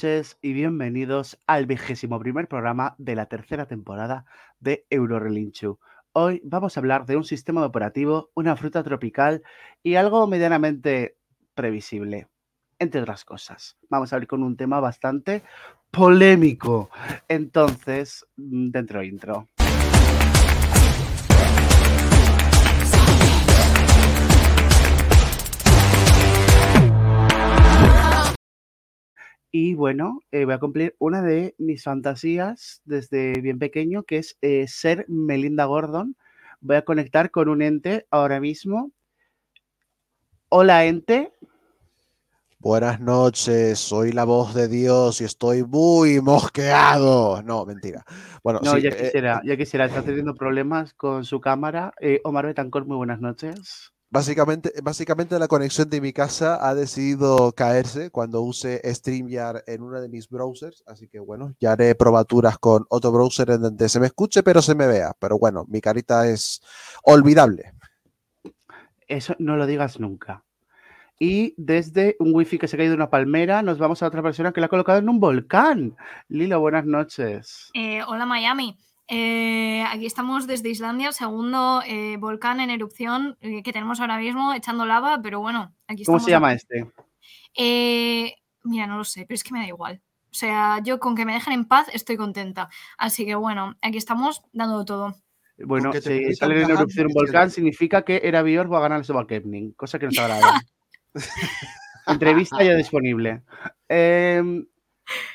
noches y bienvenidos al vigésimo primer programa de la tercera temporada de Eurorelinchu. Hoy vamos a hablar de un sistema operativo, una fruta tropical y algo medianamente previsible, entre otras cosas. Vamos a ver con un tema bastante polémico. Entonces, mm, dentro intro. Y bueno, eh, voy a cumplir una de mis fantasías desde bien pequeño, que es eh, ser Melinda Gordon. Voy a conectar con un ente ahora mismo. Hola, ente. Buenas noches, soy la voz de Dios y estoy muy mosqueado. No, mentira. Bueno, No, sí, ya eh, quisiera, ya quisiera. Está teniendo problemas con su cámara. Eh, Omar Betancourt, muy buenas noches. Básicamente, básicamente la conexión de mi casa ha decidido caerse cuando use StreamYard en uno de mis browsers, así que bueno, ya haré probaturas con otro browser en donde se me escuche pero se me vea. Pero bueno, mi carita es olvidable. Eso no lo digas nunca. Y desde un wifi que se ha caído de una palmera, nos vamos a otra persona que la ha colocado en un volcán. Lilo, buenas noches. Eh, hola Miami. Eh, aquí estamos desde Islandia, el segundo eh, volcán en erupción eh, que tenemos ahora mismo, echando lava, pero bueno, aquí ¿Cómo estamos. se llama este? Eh, mira, no lo sé, pero es que me da igual. O sea, yo con que me dejen en paz estoy contenta. Así que bueno, aquí estamos dando todo. Bueno, si sale en erupción un volcán, significa que era Bior va a ganar el Sobakevning, cosa que no grave. Entrevista ya disponible. Em,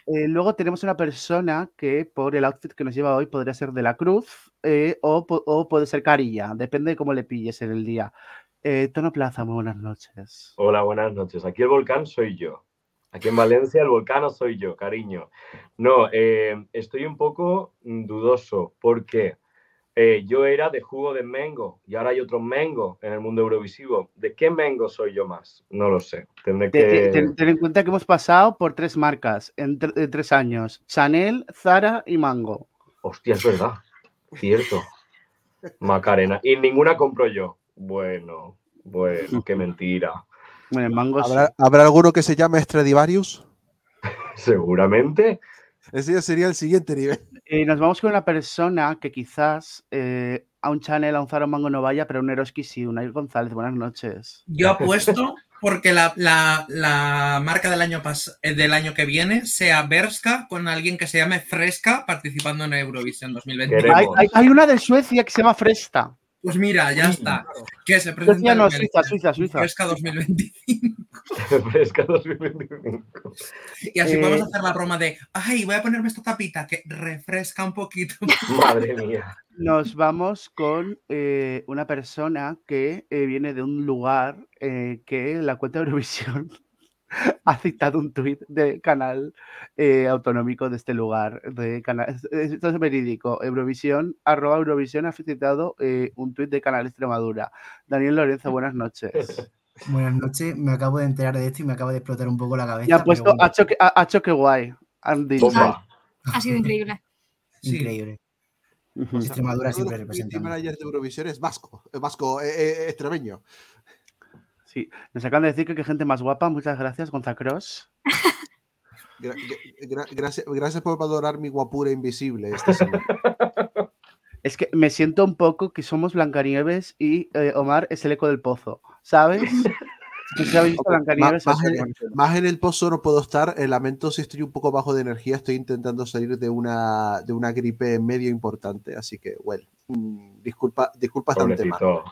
eh, luego tenemos una persona que por el outfit que nos lleva hoy podría ser de la Cruz eh, o, puede ser Carilla, depende de cómo le pilles en el día. Eh, Tono Plaza, muy buenas noches. Hola, buenas noches. Aquí el volcán soy yo. Aquí en Valencia el volcán soy yo, cariño. No, estoy un poco dudoso porque eh, yo era de jugo de Mengo y ahora hay otro Mengo en el mundo eurovisivo. ¿De qué Mengo soy yo más? No lo sé. Tendré Te- te- que... ten, ten en cuenta que hemos pasado por tres marcas en, tre- en tres años: Chanel, Zara y Mango. Hostia, es verdad. Cierto. Macarena. Y ninguna compro yo. Bueno, bueno, qué mentira. Bueno, Mango sí. ¿Habrá, habrá alguno que se llame Stradivarius? Seguramente. Ese ya sería el siguiente nivel. Eh, nos vamos con una persona que quizás eh, a un Chanel, a un un Mango no vaya, pero a un Eroski sí, Unai González. Buenas noches. Yo apuesto porque la, la- la marca del año, pas- eh, del año que viene sea Berska con alguien que se llame Fresca participando en Eurovisión 2021. Queremos. Hay, hay- hay una de Suecia que se llama Fresta. Pues mira, ya está. Que se presenta Suecia no, Suiza, Suiza, Suiza. Fresca 2025. Fresca 2025. Y así Eh, podemos hacer la broma de, ay, voy a ponerme esta tapita que refresca un poquito. Madre mía. Nos vamos con eh, una persona que eh, viene de un lugar eh, que la cuenta de Eurovisión ha citado un tuit de canal eh, autonómico de este lugar. De canal, es- es- esto es verídico. Eurovisión, arroba Eurovisión ha citado eh, un tuit de Canal Extremadura. Daniel Lorenzo, buenas noches. Buenas noches, me acabo de enterar de esto y me acaba de explotar un poco la cabeza. Y ha puesto bueno, Hacho que, Hacho que guay. Han dicho. Bomba. Ha sido increíble. Sí. increíble. Extremadura siempre los community representando. managers de Eurovisión es vasco, vasco, eh, extremeño. Sí, nos acaban de decir que qué gente más guapa. Muchas gracias, Gonza Cross. Gra- gra- gracias, gracias por valorar mi guapura invisible esta semana. Es que me siento un poco que somos Blancanieves y eh, Omar es el eco del pozo, ¿sabes? Visto Blancanieves. más, en, más en el pozo no puedo estar. eh, lamento si estoy un poco bajo de energía. Estoy intentando salir de una, de una gripe medio importante. Así que, well, mm, disculpa, disculpas de antemano.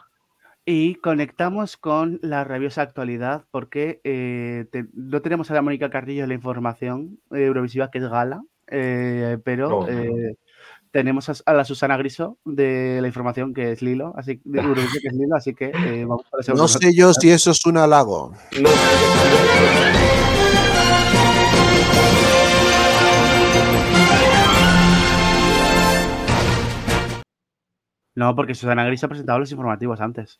Y conectamos con la rabiosa actualidad porque eh, te- no tenemos a la Mónica Carrillo la información eh, eurovisiva que es gala, eh, pero Oh. eh, tenemos a, a la Susana Griso de la información que es Lilo, así de Eurovisión que es Lilo, así que eh, vamos segunda No sé yo si eso es un halago. No. No, porque Susana Gris ha presentado los informativos antes.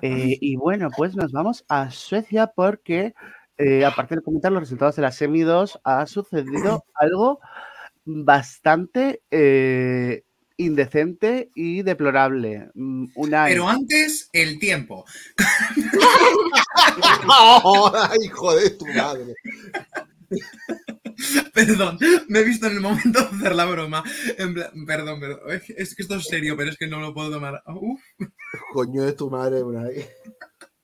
Eh, y bueno, pues nos vamos a Suecia porque, eh, aparte de comentar los resultados de la Semi 2, ha sucedido algo bastante eh, indecente y deplorable. Mm, Una Pero antes, el tiempo. ¡Oh, hijo de tu madre! Perdón, me he visto en el momento de hacer la broma. En plan- perdón, perdón. Es que- Es que esto es serio, pero es que no lo puedo tomar. Uf, Coño de tu madre, Unai.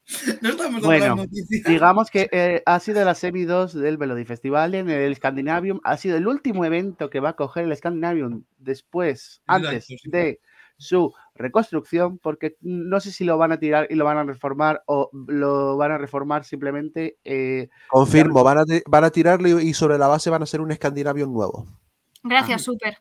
no estamos dando Bueno, las noticias. Digamos que eh, ha sido la semi 2 del Melody Festival en el Scandinavium. Ha sido el último evento que va a coger el Scandinavium después, Exacto, antes sí. de su reconstrucción, porque no sé si lo van a tirar y lo van a reformar o lo van a reformar simplemente. eh, Confirmo, van a, van a tirarlo y sobre la base van a hacer un Scandinavium nuevo. Gracias, súper.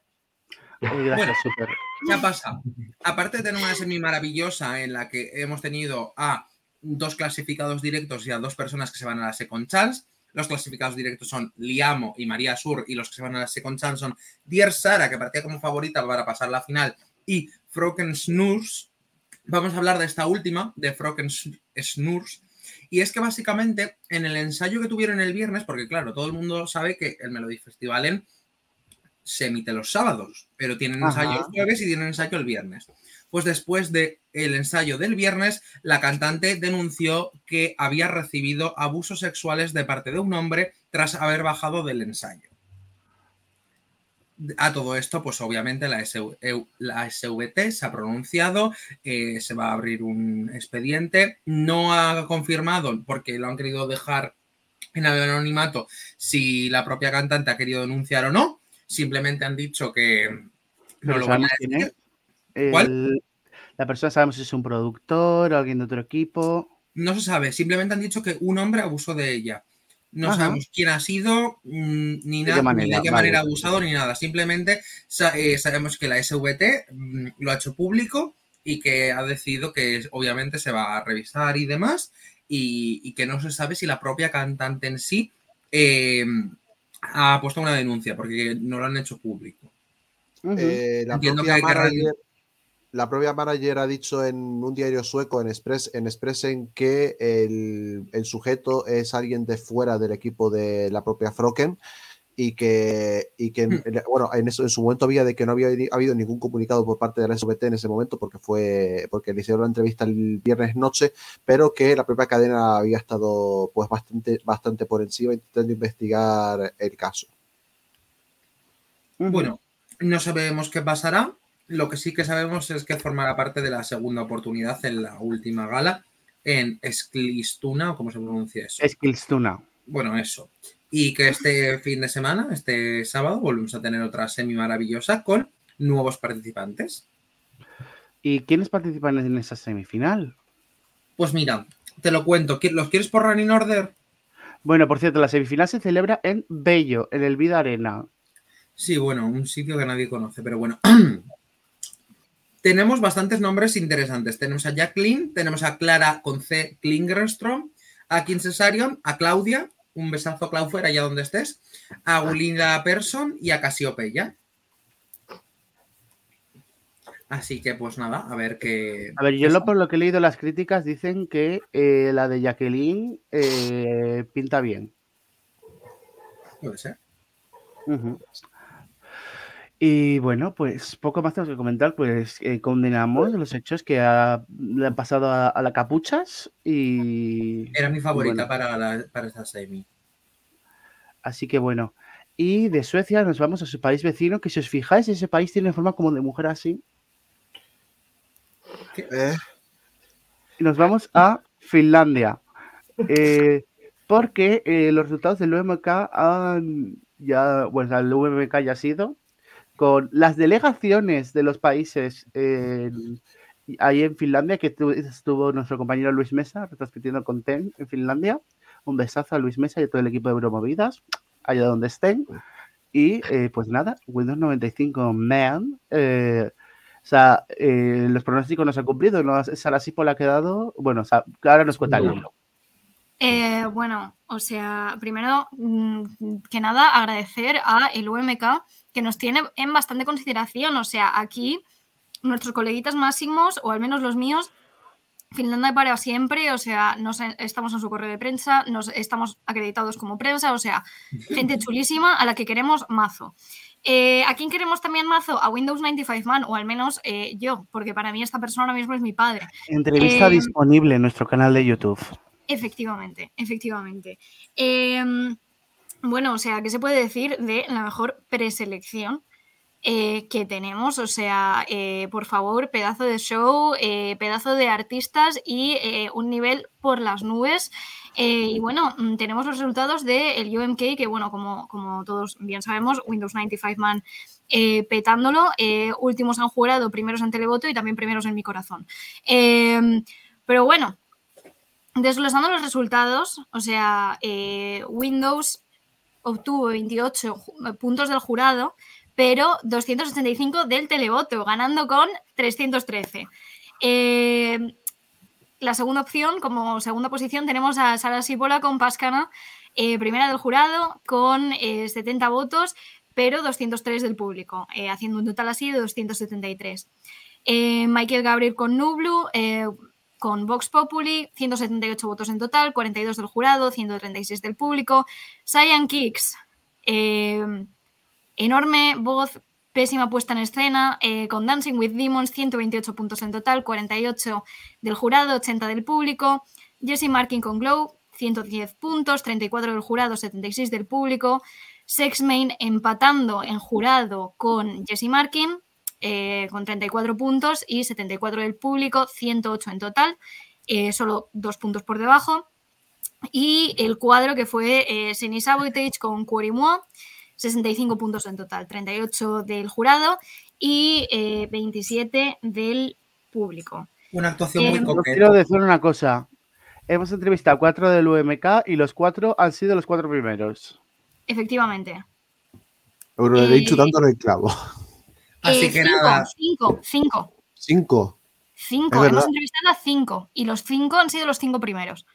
eh, gracias, Bueno. súper. ¿Qué ha pasado? Aparte de tener una semi maravillosa en la que hemos tenido a dos clasificados directos y a dos personas que se van a la Second Chance. Los clasificados directos son Liamo y María Sur, y los que se van a la Second Chance son Dier Sara, que partía como favorita para pasar la final, y Froken Snurs. Vamos a hablar de esta última, de Froken Snurs. Y es que básicamente en el ensayo que tuvieron el viernes, porque claro, todo el mundo sabe que el Melody Festival en se emite los sábados, pero tienen Ajá. ensayo el jueves y tienen ensayo el viernes. Pues después del el ensayo del viernes, la cantante denunció que había recibido abusos sexuales de parte de un hombre tras haber bajado del ensayo. A todo esto, pues obviamente la, SV EU la SVT se ha pronunciado, eh, se va a abrir un expediente, no ha confirmado porque lo han querido dejar en el anonimato si la propia cantante ha querido denunciar o no, simplemente han dicho que no lo van a decir. es. ¿Cuál? El- la persona sabemos si es un productor o alguien de otro equipo. No se sabe, simplemente han dicho que un hombre abusó de ella. No Ajá. sabemos quién ha sido, ni, nada, ni manera? de qué manera ha abusado, ni nada. Simplemente eh, sabemos que la SVT mm, lo ha hecho público y que ha decidido que obviamente se va a revisar y demás, y, y que no se sabe si la propia cantante en sí eh, ha puesto una denuncia, porque no lo han hecho público. Eh, la, Entiendo propia que la propia manager ha dicho en un diario sueco, en, Express, en Expressen, que el, el sujeto es alguien de fuera del equipo de la propia Froken y que, y que en- en- bueno, en, eso, en su momento había de que no había habido ningún comunicado por parte de la SVT en ese momento porque fue porque le hicieron la entrevista el viernes noche, pero que la propia cadena había estado pues bastante, bastante por encima intentando investigar el caso. Bueno, no sabemos qué pasará. Lo que sí que sabemos es que formará parte de la segunda oportunidad en la última gala en Esclistuna, o cómo se pronuncia eso. Eskilstuna. Bueno, eso. Y que este fin de semana, este sábado, volvemos a tener otra semi maravillosa con nuevos participantes. ¿Y quiénes participan en esa semifinal? Pues mira, te lo cuento. ¿Qui- ¿Los quieres por running order? Bueno, por cierto, la semifinal se celebra en Bello, en el Vida Arena. Sí, bueno, un sitio que nadie conoce, pero bueno. tenemos bastantes nombres interesantes. Tenemos a Jacqueline, tenemos a Clara con C. Klingerstrom, a Kim Cesarion, a Claudia, un besazo Claufer allá donde estés, a Gulinda Persson y a Casiopeya. Así que pues nada, a ver qué. A ver, yo lo, por lo que he leído las críticas dicen que eh, la de Jacqueline eh, pinta bien. Puede ser. Ujú. Y bueno, pues poco más tenemos que comentar, pues eh, condenamos los hechos que ha- le han pasado a, a la capuchas y Era mi favorita Bueno. para, la- para esa semi. así que bueno. Y de Suecia nos vamos a su país vecino, que si os fijáis, ese país tiene forma como de mujer así. Eh, Y nos vamos a Finlandia. Eh, porque eh, los resultados del UMK han ya, bueno, el UMK ya ha sido, con las delegaciones de los países en- ahí en Finlandia, que tu- estuvo nuestro compañero Luis Mesa retransmitiendo con TEN en Finlandia. Un besazo a Luis Mesa y a todo el equipo de Bromovidas, allá donde estén. Y eh, pues nada, Windows 95 Man. eh, o sea, eh, los pronósticos no se han cumplido. ¿no? Sara Sipola ha quedado. Bueno, o sea, ahora nos cuenta el. Eh, bueno, o sea, primero mm, que nada, agradecer a el UMK que nos tiene en bastante consideración. O sea, aquí nuestros coleguitas máximos, o al menos los míos, Finlandia para siempre, o sea, nos, estamos en su correo de prensa, nos estamos acreditados como prensa, o sea, gente chulísima a la que queremos mazo. Eh, ¿A quién queremos también mazo? A Windows 95 Man, o al menos eh, yo, porque para mí esta persona ahora mismo es mi padre. Entrevista Eh, disponible en nuestro canal de YouTube. Efectivamente, efectivamente. Bueno, o sea, ¿qué se puede decir de la mejor preselección eh, que tenemos? O sea, eh, por favor, pedazo de show, eh, pedazo de artistas y un nivel por las nubes. Y bueno, mm, tenemos los resultados del UMK, que bueno, como, como todos bien sabemos, Windows 95 Man petándolo, últimos han jurado, primeros en televoto y también primeros en mi corazón. Eh, pero bueno, desglosando los resultados, o sea, Windows obtuvo 28 ju- puntos del jurado, pero 285 del televoto, ganando con 313. Eh, la segunda opción, como segunda posición, tenemos a Sara Sipola con Pascana, eh, primera del jurado, con eh, 70 votos, pero 203 del público, eh, haciendo un total así de 273. Eh, Michael Gabriel con Nublu, eh, con Vox Populi, 178 votos en total, 42 del jurado, 136 del público. Cyan Kicks, eh, enorme voz, pésima puesta en escena, eh, con Dancing with Demons, 128 puntos en total, 48 del jurado, 80 del público. Jesse Markin con Glow, 110 puntos, 34 del jurado, 76 del público. Sex Main empatando en jurado con Jesse Markin, eh, con 34 puntos y 74 del público, 108 en total, eh, solo dos puntos por debajo. Y el cuadro que fue eh, Seni Sabotage con Quarimois, 65 puntos en total, 38 del jurado y eh, 27 del público. Una actuación muy Eh, coqueta. quiero decir una cosa. Hemos entrevistado a cuatro del UMK y los cuatro han sido los cuatro primeros. Efectivamente. Pero le he dicho Eh, tanto en el clavo. Así Eh, que cinco, nada, Cinco, cinco, Cinco. cinco. Es. Hemos entrevistado a cinco y los cinco han sido los cinco primeros.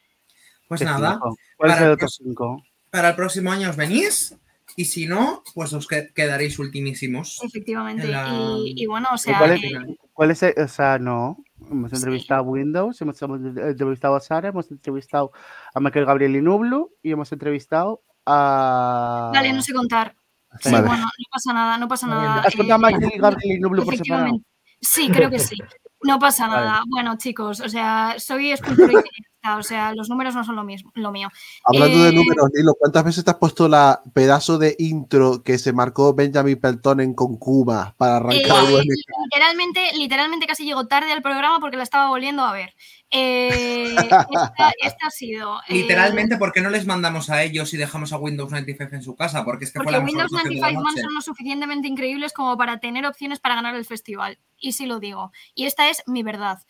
pues ¿Qué nada, cinco? ¿Cuál es para el que otro cinco? para el próximo año os venís y si no, pues os que- quedaréis ultimísimos. Efectivamente. La- Y, y bueno, o ¿Y sea, ¿Cuál es, eh, cuál es el- o sea, no. Hemos Sí. entrevistado a Windows, hemos hemos entrevistado a Sara, hemos entrevistado a Michael Gabriel y Nublu y hemos entrevistado a. vale, no sé contar. Sí, Vale. bueno, no pasa nada, no pasa nada. ¿Has contado a eh, Michael y Nublu por separado? Sí, creo que sí. No pasa Vale. nada. Bueno, chicos, o sea, soy escultora y cineasta, o sea, los números no son lo mismo, lo mío. Hablando de Eh, números, Nilo, ¿cuántas veces te has puesto la pedazo de intro que se marcó Benjamin Peltonen con Cuba para arrancar Eh, el literalmente, literalmente casi llego tarde al programa porque la estaba volviendo a ver. Eh, esta, esta ha sido. eh, Literalmente, ¿por qué no les mandamos a ellos y dejamos a Windows 95 en su casa? Porque es que fue Porque la mejor Windows actuación de la 95 Man son lo suficientemente increíbles como para tener opciones para ganar el festival. Y sí lo digo. Y esta es mi verdad.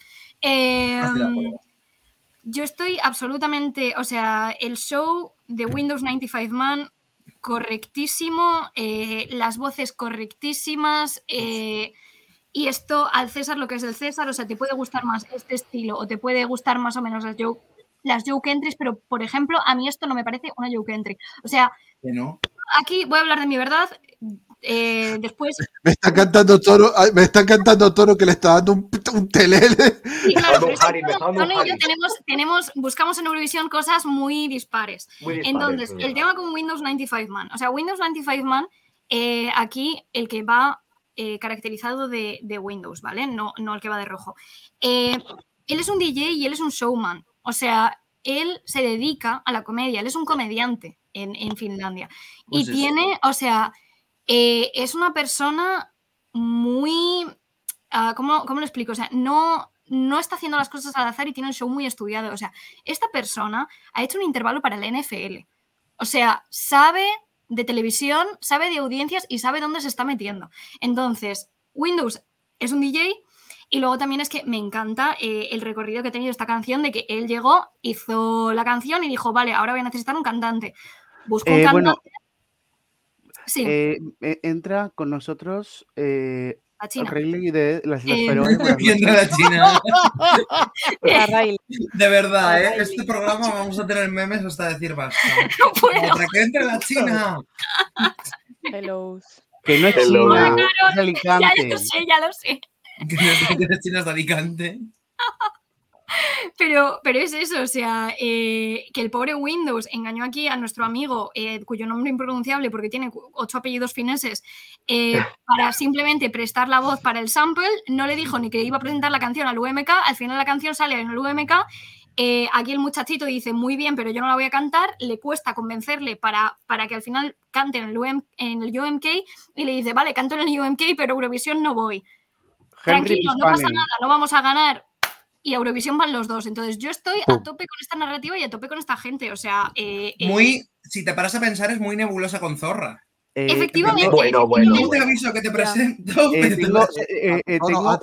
Eh, acuerdo. yo estoy absolutamente. O sea, el show de Windows 95 Man correctísimo, eh, las voces correctísimas. Y esto al César lo que es del César, o sea, te puede gustar más este estilo o te puede gustar más o menos las joke, las joke entries, pero por ejemplo, a mí esto no me parece una joke entry. O sea, aquí voy a hablar de mi verdad. eh, después, Me está cantando Toro, me está cantando Toro que le está dando un, un telele. sí, claro, yo tenemos, tenemos, buscamos en Eurovisión cosas muy dispares. Muy dispares, Entonces, es el verdad. tema con Windows 95 Man. O sea, Windows 95 Man, eh, aquí el que va eh, caracterizado de, de Windows, ¿vale? No, no el que va de rojo. Eh, él es un DJ y él es un showman. O sea, él se dedica a la comedia, él es un comediante en, en Finlandia. Pues y tiene, o sea, eh, es una persona muy... ah, ¿cómo, ¿Cómo lo explico? O sea, no, no está haciendo las cosas al azar y tiene un show muy estudiado. O sea, esta persona ha hecho un intervalo para el NFL. O sea, sabe de televisión, sabe de audiencias y sabe dónde se está metiendo. Entonces, Windows es un DJ y luego también es que me encanta eh, el recorrido que ha tenido esta canción de que él llegó, hizo la canción y dijo, vale, ahora voy a necesitar un cantante. Busco un Eh, cantante. bueno, sí, eh, eh, entra con nosotros la China. Rayleigh de las Eh, noches. la China. A Riley. De verdad, ¿eh? Este programa vamos a tener memes hasta decir basta. No puedo. Otra que entre la China. Hello. Que no es Hello. China, Hola, es Ya, Alicante. ya lo sé, ya lo sé. Que no- que la China es Alicante. Pero, pero es eso, o sea, eh, que el pobre Windows engañó aquí a nuestro amigo, eh, cuyo nombre impronunciable porque tiene ocho apellidos fineses, eh, para simplemente prestar la voz para el sample. No le dijo ni que iba a presentar la canción al UMK. Al final la canción sale en el UMK aquí el muchachito dice, muy bien, pero yo no la voy a cantar. Le cuesta convencerle para, para que al final cante en el, UM en el UMK y le dice, vale, canto en el UMK, pero Eurovisión no voy. Henry Tranquilo, no pasa nada, no vamos a ganar. Y a Eurovisión van los dos. Entonces yo estoy a tope con esta narrativa y a tope con esta gente. O sea, eh, eh, Muy, si te paras a pensar, es muy nebulosa con zorra. Eh, Efectivamente. tengo- Bueno, bueno, Yo te aviso que te presento. Tengo, un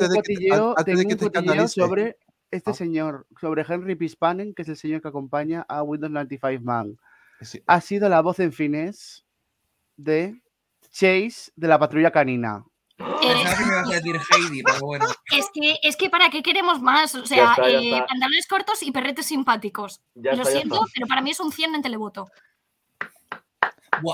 cotilleo, sobre este Ah. señor, sobre Henry Pispanen, que es el señor que acompaña a Windows 95 Man. Sí. Ha sido la voz en finés de Chase de la patrulla canina. Pensaba que me ibas a decir Heidi, pero bueno. es, que, es que para qué queremos más. O sea, está, eh, pantalones cortos y perretes simpáticos. Ya Lo está, siento, pero para mí es un 100 en televoto.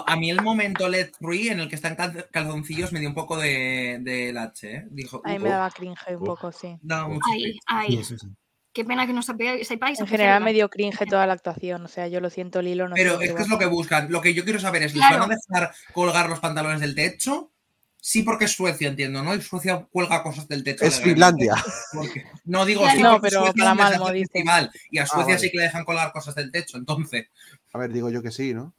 A mí el momento Let Free en el que están cal- calzoncillos me dio un poco de, de lache, ¿eh? Dijo, A mí "Uf, me daba cringe un poco, sí. daba mucho Ahí, cringe". ahí. Sí, sí, sí. Qué pena que no sepáis. En general me dio cringe toda la actuación. O sea, yo lo siento, Lilo. No Pero es que es lo que buscan. Lo que yo quiero saber es, ¿les Claro. van a dejar colgar los pantalones del techo? Sí, porque es Suecia, entiendo, ¿no? Y Suecia cuelga cosas del techo. Es. Finlandia. Porque- No digo sí, No, porque pero Suecia para festival, Y a Suecia vale. sí que le dejan colgar cosas del techo. Entonces, A ver, digo yo que sí, ¿no?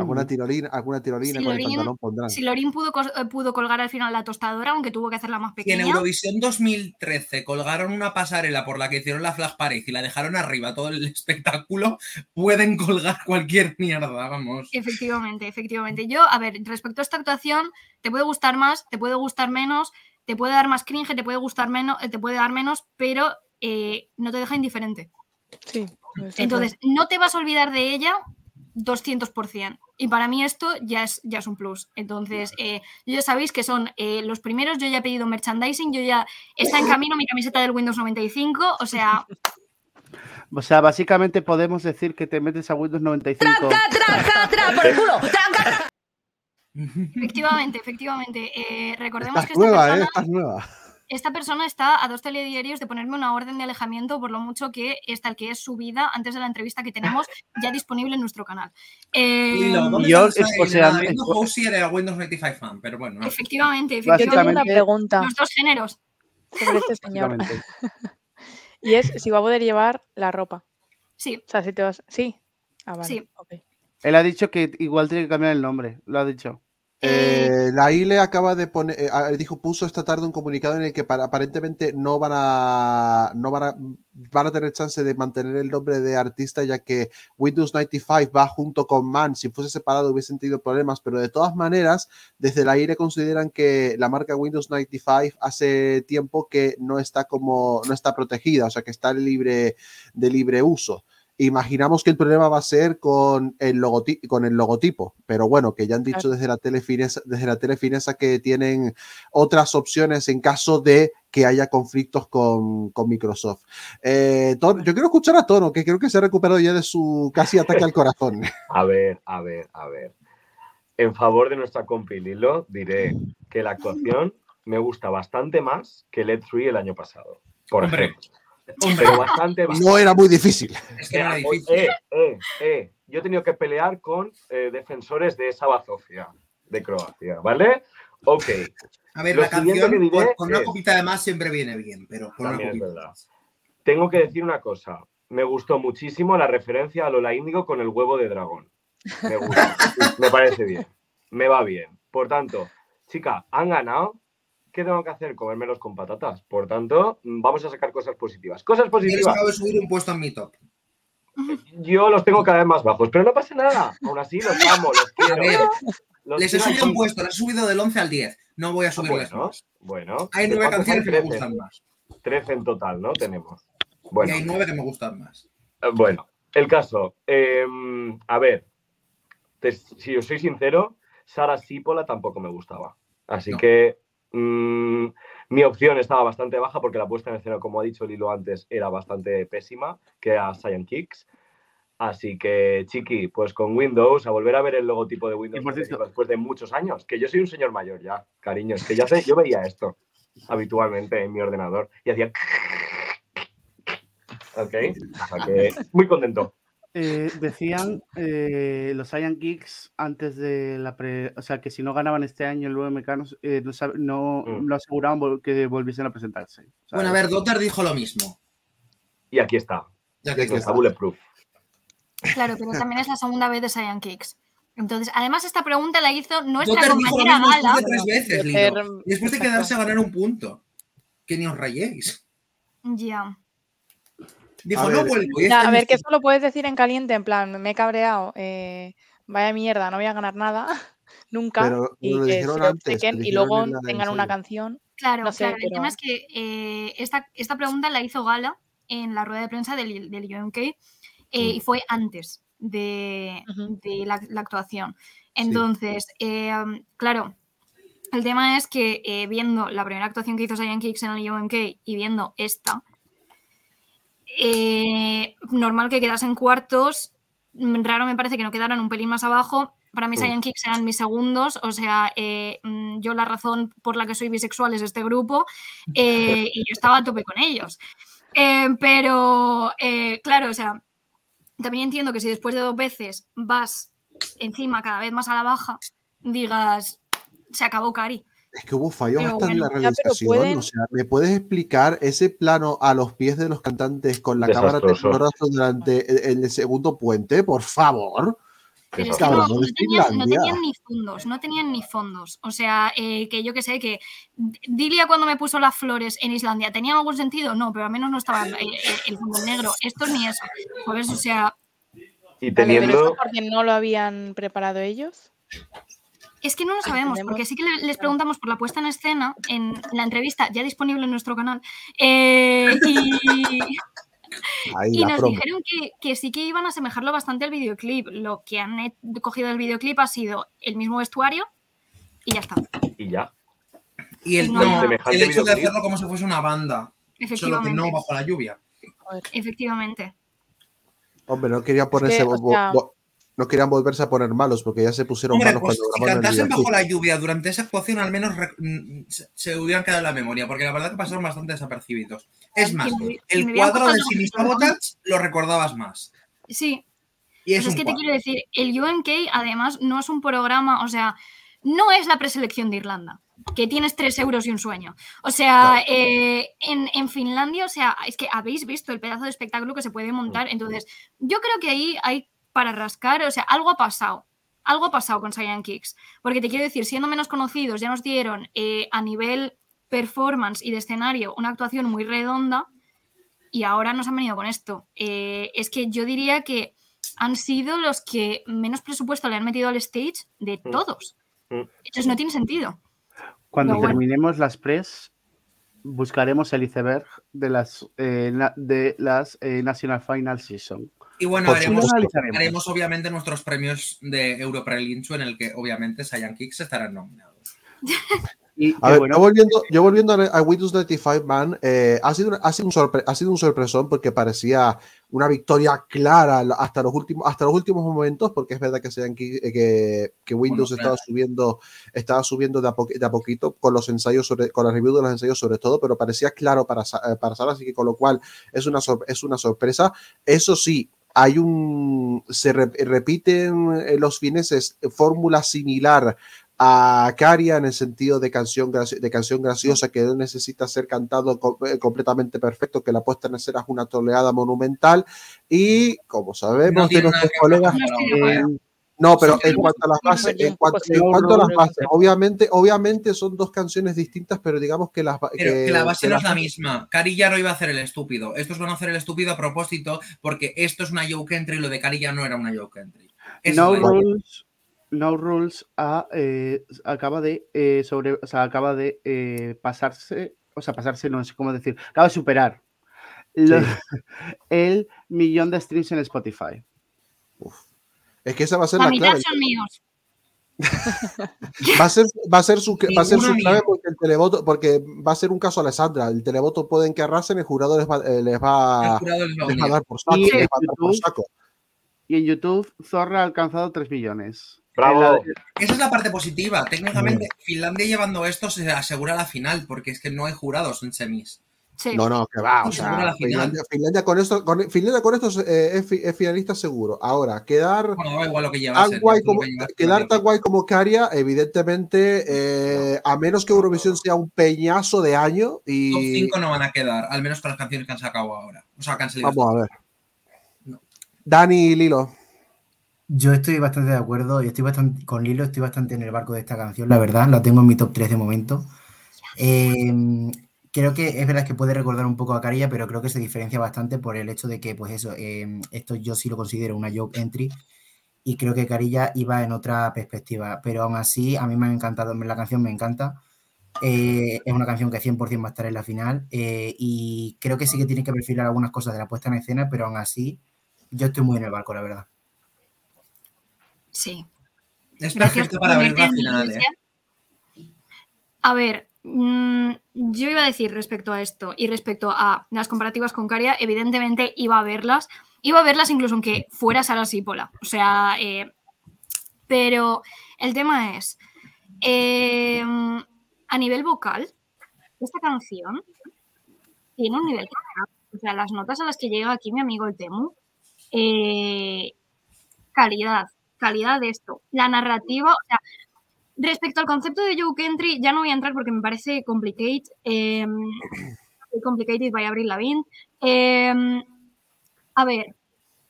Alguna Ujú. tirolina, alguna tirolina con el pantalón pondrán. Si Lorín pudo, eh, pudo colgar al final la tostadora, aunque tuvo que hacerla más si en pequeña. Eurovisión 2013 colgaron una pasarela por la que hicieron la Flag Parade y la dejaron arriba todo el espectáculo, pueden colgar cualquier mierda, vamos. Efectivamente, efectivamente. Yo, a ver, respecto a esta actuación, te puede gustar más, te puede gustar menos, te puede dar más cringe, te puede gustar menos, eh, te puede dar menos, pero eh, no te deja indiferente. Sí. Entonces, no te vas a olvidar de ella 200%. Y para mí esto ya es, ya es un plus. Entonces, eh, ya sabéis que son eh, los primeros, yo ya he pedido merchandising, yo ya está en camino mi camiseta del Windows 95, o sea, O sea, básicamente podemos decir que te metes a Windows 95. efectivamente, efectivamente. eh, recordemos Estás que esta nueva, persona, ¿eh? Estás nueva. Esta persona está a dos telediarios de ponerme una orden de alejamiento por lo mucho que está el que es subida antes de la entrevista que tenemos ya disponible en nuestro canal. Eh, Lilo, ¿dónde yo, o sea, viendo Housie era Windows 95 fan, pero bueno. no. efectivamente, tengo una efectivamente. pregunta Los dos géneros. sobre este señor. Y es si va a poder llevar la ropa. Sí, O sea, si te vas. Sí. Ah, vale. Sí. ok. Él ha dicho que igual tiene que cambiar el nombre. Lo ha dicho. Eh, Eh, la ILE acaba de poner, eh, dijo, puso esta tarde un comunicado en el que para- aparentemente no van a, no van a, van a tener chance de mantener el nombre de artista ya que Windows 95 va junto con Man. Si fuese separado hubiesen tenido problemas, pero de todas maneras, desde la ILE consideran que la marca Windows 95 hace tiempo que no está como, no está protegida, o sea que está libre de libre uso. Imaginamos que el problema va a ser con el, logoti- con el logotipo, pero bueno, que ya han dicho desde la telefinesa, desde la telefinesa que tienen otras opciones en caso de que haya conflictos con, con Microsoft. Eh, yo quiero escuchar a Tono, que creo que se ha recuperado ya de su casi ataque al corazón. A ver, a ver, a ver. En favor de nuestra compi Lilo, diré que la actuación me gusta bastante más que Let Free el año pasado. Por Hombre, ejemplo. Pero bastante. No era muy difícil. es que no era Eh, difícil. eh, eh, eh. Yo he tenido que pelear con eh, defensores de esa bazofia de Croacia, ¿vale? Ok, A ver, Lo la canción que diré con, con una es- copita de más siempre viene bien, pero con una copita. verdad. tengo que decir una cosa. Me gustó muchísimo la referencia a Lola Índigo con el huevo de dragón. Me gusta. me parece bien. Me va bien. Por tanto, chica, han ganado. ¿Qué tengo que hacer? Comérmelos con patatas. Por tanto, vamos a sacar cosas positivas. Cosas positivas. acabo de subir un puesto en mi top. Yo los tengo cada vez más bajos, pero no pasa nada. Aún así, los amo, los A quiero. ver, Los les he subido un puesto, les he subido del 11 al 10. No voy a subirles Bueno, más. bueno. Hay ¿De nueve canciones que me 13. gustan más. 13 en total, ¿no? Tenemos. Y Bueno, hay nueve que me gustan más. eh, bueno, el caso. eh, a ver, te- si os soy sincero, Sara Sípola tampoco me gustaba. Así No. que mm, mi opción estaba bastante baja porque la puesta en escena, como ha dicho Lilo antes, era bastante pésima, que era Cyan Kicks. Así que, Chiqui, pues con Windows, a volver a ver el logotipo de Windows después de muchos años, que yo soy un señor mayor ya, cariño, es que ya sé, yo veía esto habitualmente en mi ordenador y hacía... Ok, o sea que muy contento. Eh, decían eh, los Iron Geeks antes de la pre. O sea, que si no ganaban este año el UMK, no, eh, no, sab- no, Mm. no aseguraban vol- que volviesen a presentarse. Bueno, a ver, Dotter dijo lo mismo. Y aquí está. Que que No está bulletproof. Claro, pero también es la segunda vez de Saiyan Kicks. Entonces, además, esta pregunta la hizo nuestra Joker dijo lo compañera mismo Gala. tres veces. Y después de quedarse a ganar un punto. Que ni os rayéis. Ya. Dijo, A no ver, vuelvo. y Ya, este a ver, mes- que eso lo puedes decir en caliente, en plan, me he cabreado, eh, vaya mierda, no voy a ganar nada, nunca, Pero y lo que dijeron se antes, y luego tengan una canción. Claro, No sé, claro. El tema es que eh, esta, esta pregunta la hizo Gala en la rueda de prensa del, del UMK eh, y fue antes de, de la, la actuación. Entonces, eh, um, claro, el tema es que eh, viendo la primera actuación que hizo Saiyan Kicks en el UMK y viendo esta, eh, normal que quedase en cuartos. mm, Raro me parece que no quedaran un pelín más abajo. Para mí, Mm. Saiyan Kicks eran mis segundos. O sea, eh, mm, yo la razón por la que soy bisexual es este grupo. eh, y yo estaba a tope con ellos. Pero, claro, o sea, también entiendo que si después de dos veces vas encima cada vez más a la baja, digas, se acabó Cari. Es que hubo fallos Pero hasta en la realización. pueden- O sea, ¿me puedes explicar ese plano a los pies de los cantantes con la cámara Desastroso. temblorosa durante el, el segundo puente? Por favor. Pero es Eso. que no, tenían, no Finlandia. tenían ni fondos, no tenían ni fondos. O sea, eh, que yo que sé, que Dilia cuando me puso las flores en Islandia, ¿tenía algún sentido? No, pero al menos no estaba eh, eh, el fondo negro. Esto ni eso. ¿Sabes? O sea, Y Vale, pero eso teniendo. porque no lo habían preparado ellos. Es que no lo sabemos, Entendemos. porque sí que le- les preguntamos por la puesta en escena en la entrevista ya disponible en nuestro canal. eh, y, Ahí Y la nos promo. dijeron que, que sí que iban a asemejarlo bastante al videoclip. Lo que han cogido del videoclip ha sido el mismo vestuario y ya está. Y ya. Y el, No, no, semejante el hecho de hacerlo como si fuese una banda. Solo que Efectivamente. no bajo la lluvia. Efectivamente. Hombre, no querían ponerse. o bo- sea- bo- no querían volverse a poner malos porque ya se pusieron Hombre, malos pues cuando si cantasen bajo la lluvia durante esa actuación, al menos mm, se, se hubieran quedado en la memoria, porque la verdad que pasaron bastante desapercibidos. Es más, me- el cuadro de Sabotage lo recordabas más. Sí, Y es Pero es un que te quiero decir, el UMK además no es un programa, o sea, no es la preselección de Irlanda, que tienes tres euros y un sueño. O sea, eh, en, en Finlandia, o sea, es que habéis visto el pedazo de espectáculo que se puede montar. Entonces, yo creo que ahí hay para rascar, o sea, algo ha pasado. Algo ha pasado con Saiyan Kicks. Porque te quiero decir, siendo menos conocidos, ya nos dieron eh, a nivel performance y de escenario una actuación muy redonda y ahora nos han venido con esto. Eh, es que yo diría que han sido los que menos presupuesto le han metido al stage de Mm. todos. Mm. Entonces no tiene sentido. Cuando Pero bueno. terminemos las press, buscaremos el iceberg de las, eh, na- de las eh, National Final Season. Y bueno, haremos, haremos obviamente nuestros premios de Europrelincho en el que obviamente Saiyan Kicks estarán nominados. Y A ver, bueno, yo volviendo, yo volviendo a, Windows 95 Man, eh, ha, sido, ha, sido un sorpre- ha sido un sorpresón porque parecía una victoria clara hasta los últimos, hasta los últimos momentos, porque es verdad que, sean que, que, que Windows Bueno, estaba claro. subiendo, estaba subiendo de a, po- de a poquito con los ensayos sobre, con la review de los ensayos sobre todo, pero parecía claro para, eh, para Sara, así que con lo cual es una, sor- es una sorpresa. Eso sí, hay un se re- repiten eh, los fineses fórmula similar a Caria en el sentido de canción, de canción graciosa que no necesita ser cantado eh, completamente perfecto, que la puesta en escena es una toleada monumental. Y como sabemos No de nuestros colegas No no, pero en cuanto a las bases, en cuanto, en a las bases, obviamente, obviamente son dos canciones distintas, pero digamos que las Pero que la base que no es la misma. Cari ya no iba a hacer el estúpido. Estos van a hacer el estúpido a propósito porque esto es una joke entry y lo de Cari ya no era una joke entry. No. Rules, no Rules ha, eh, acaba de eh, sobre, o sea, acaba de eh, pasarse, o sea, pasarse, no sé cómo decir, acaba de superar el millón de streams en Spotify. Es que esa va a ser La la mitad clave. son míos. Va a ser, va a ser su, va a ser su clave porque el televoto, porque va a ser un caso Alessandra. El televoto pueden que arrasen, el jurado les va, eh, les El va, jurado les va a les va a unir. dar por saco. Y les en va a dar por YouTube- saco. Y en YouTube, Zorra ha alcanzado 3 millones. Bravo. Esa es la parte positiva. Técnicamente, Finlandia llevando esto se asegura la final porque es que no hay jurados en semis. Sí. No, no, que va. O sea. Finlandia, Finlandia con esto, con, Finlandia con esto eh, es, fi- es finalista seguro. Ahora, quedar Bueno, da igual lo que llevas. tan guay como, quedar tan guay como Caria, evidentemente, eh, a menos que Eurovisión sea un peñazo de año Top y 5 no van a quedar, al menos con las canciones que han sacado ahora. O sea, que han salido. vamos a ver. Dani y Lilo. Yo estoy bastante de acuerdo y estoy bastante con Lilo, estoy bastante en el barco de esta canción, la verdad, la tengo en mi top 3 de momento. Eh, creo que es verdad que puede recordar un poco a Carilla, pero creo que se diferencia bastante por el hecho de que, pues eso, eh, esto yo sí lo considero una joke entry y creo que Carilla iba en otra perspectiva, pero aún así a mí me ha encantado, la canción me encanta. Eh, es una canción que 100% va a estar en la final eh, y creo que sí que tiene que perfilar algunas cosas de la puesta en escena, pero aún así yo estoy muy en el barco, la verdad. Sí. Es Gracias perfecto para ver la final, ¿eh? A ver, yo iba a decir respecto a esto y respecto a las comparativas con Caria, evidentemente iba a verlas. Iba a verlas incluso aunque fuera Sara Sípola. O sea, eh, pero el tema es, eh, a nivel vocal, esta canción tiene un nivel o sea, las notas a las que llega aquí mi amigo el Temu, eh, calidad, calidad de esto, la narrativa, o sea, respecto al concepto de Joke Entry, ya no voy a entrar porque me parece complicate, eh, complicated by Avril Lavigne. Eh, a ver,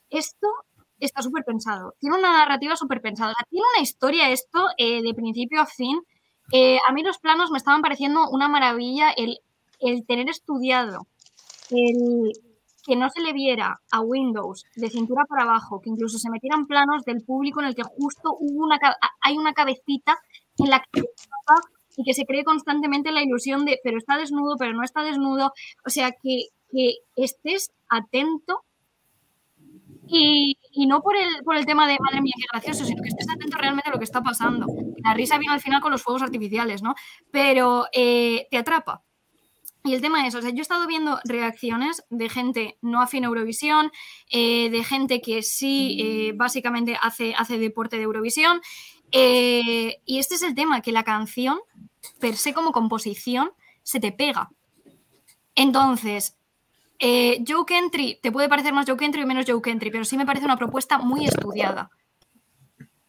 esto está súper pensado, tiene una narrativa súper pensada, tiene una historia esto eh, de principio a fin. Eh, a mí los planos me estaban pareciendo una maravilla el, el tener estudiado el que no se le viera a Windows de cintura para abajo, que incluso se metieran planos del público en el que justo hubo una, hay una cabecita en la que y que se cree constantemente la ilusión de pero está desnudo, pero no está desnudo. O sea, que, que estés atento y, y no por el, por el tema de madre mía, qué gracioso, sino que estés atento realmente a lo que está pasando. La risa viene al final con los fuegos artificiales, ¿no? Pero eh, te atrapa. Y el tema es, o sea, yo he estado viendo reacciones de gente no afín a Eurovisión, eh, de gente que sí eh, básicamente hace, hace deporte de Eurovisión. eh, y este es el tema, que la canción, per se como composición, se te pega. Entonces, Joke Entry, te puede parecer más Joke Entry o menos Joke Entry, pero sí me parece una propuesta muy estudiada.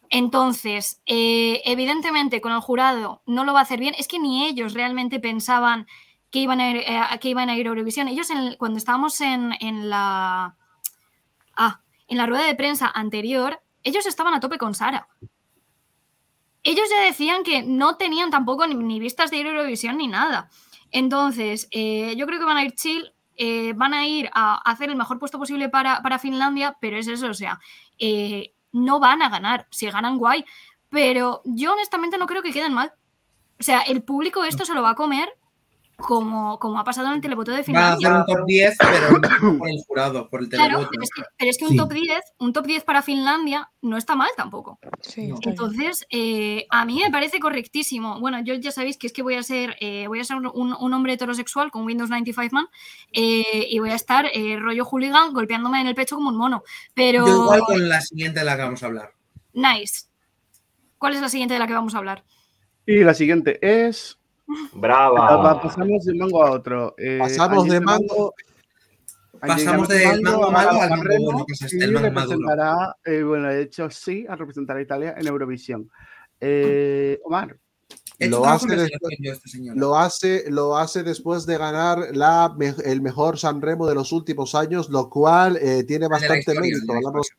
Entonces, evidentemente con el jurado no lo va a hacer bien. Es que ni ellos realmente pensaban que iban a ir, eh, a- que iban a ir a Eurovisión. Ellos en cuando estábamos en, en la ah, en la rueda de prensa anterior, ellos estaban a tope con Sara. Ellos ya decían que no tenían tampoco ni, vistas de ir a Eurovisión ni nada. Entonces, eh, yo creo que van a ir chill, eh, van a ir a hacer el mejor puesto posible para, para Finlandia, pero es eso, o sea, no van a ganar. Si ganan, guay. Pero yo honestamente no creo que queden mal. O sea, el público esto se lo va a comer como, como ha pasado en el televoto de Van a Finlandia. hacer un top 10, pero no por el jurado, por el Claro, televoto. pero es que, pero es que un Sí. top 10, un top 10 para Finlandia no está mal tampoco. Sí. Entonces, eh, a mí me parece correctísimo. Bueno, yo ya sabéis que es que voy a ser, eh, voy a ser un, un hombre heterosexual con Windows 95 Man eh, y voy a estar eh, rollo hooligan golpeándome en el pecho como un mono. Pero, Yo igual con la siguiente de la que vamos a hablar. nice. ¿Cuál es la siguiente de la que vamos a hablar? Y la siguiente es. Brava. va- Pasamos de mango a otro. Eh, Pasamos de mango. Pasamos del mango a malo al San mango este, el mango representará, eh, bueno, de hecho sí, a representar a Italia en Eurovisión. Eh, Omar, Lo hace de después- este. Lo hace, lo hace después de ganar la, el mejor Sanremo de los últimos años, lo cual eh, tiene de bastante historia, mérito. de Hablamos-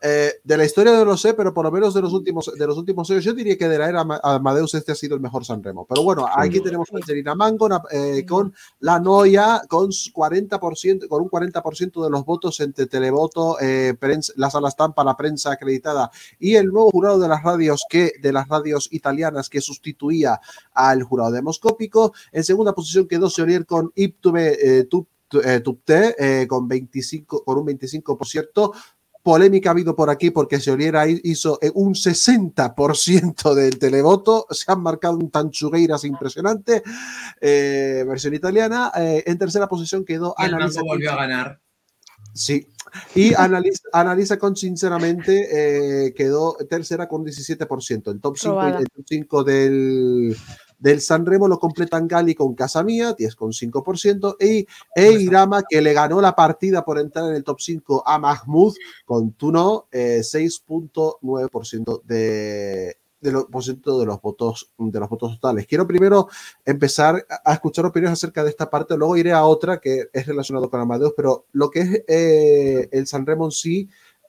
eh, de la historia no lo sé, pero por lo menos de los últimos, de los últimos años, yo diría que de la era Ama- Amadeus este ha sido el mejor Sanremo. Pero bueno, aquí tenemos a Angelina Mango eh, con la Noia, con su 40%, con un 40% de los votos entre televoto, eh, prensa- la sala estampa, la prensa acreditada y el nuevo jurado de las radios que de las radios italianas que sustituía al jurado demoscópico. En segunda posición quedó Seolier con Iptube eh, Tupte eh, con 25 con un 25%. Polémica ha habido por aquí porque Seolier ahí hizo eh, un 60% del televoto. Se han marcado un tanchugueiras impresionante. eh, versión italiana. Eh, en tercera posición quedó Y el Annalisa mango volvió a ganar. Sí. Y analiza, analiza con sinceramente eh, quedó tercera con 17%. El top 5, Probada. el top 5 del, del Sanremo lo completan Gali con Casamía, 10,5%, y e Irama, que le ganó la partida por entrar en el top 5 a Mahmoud con Tuno, eh, 6,9% de, de, los votos de los votos totales. Quiero primero empezar a escuchar opiniones acerca de esta parte, luego iré a otra que es relacionado con Amadeus, pero lo que es eh, el Sanremo en sí,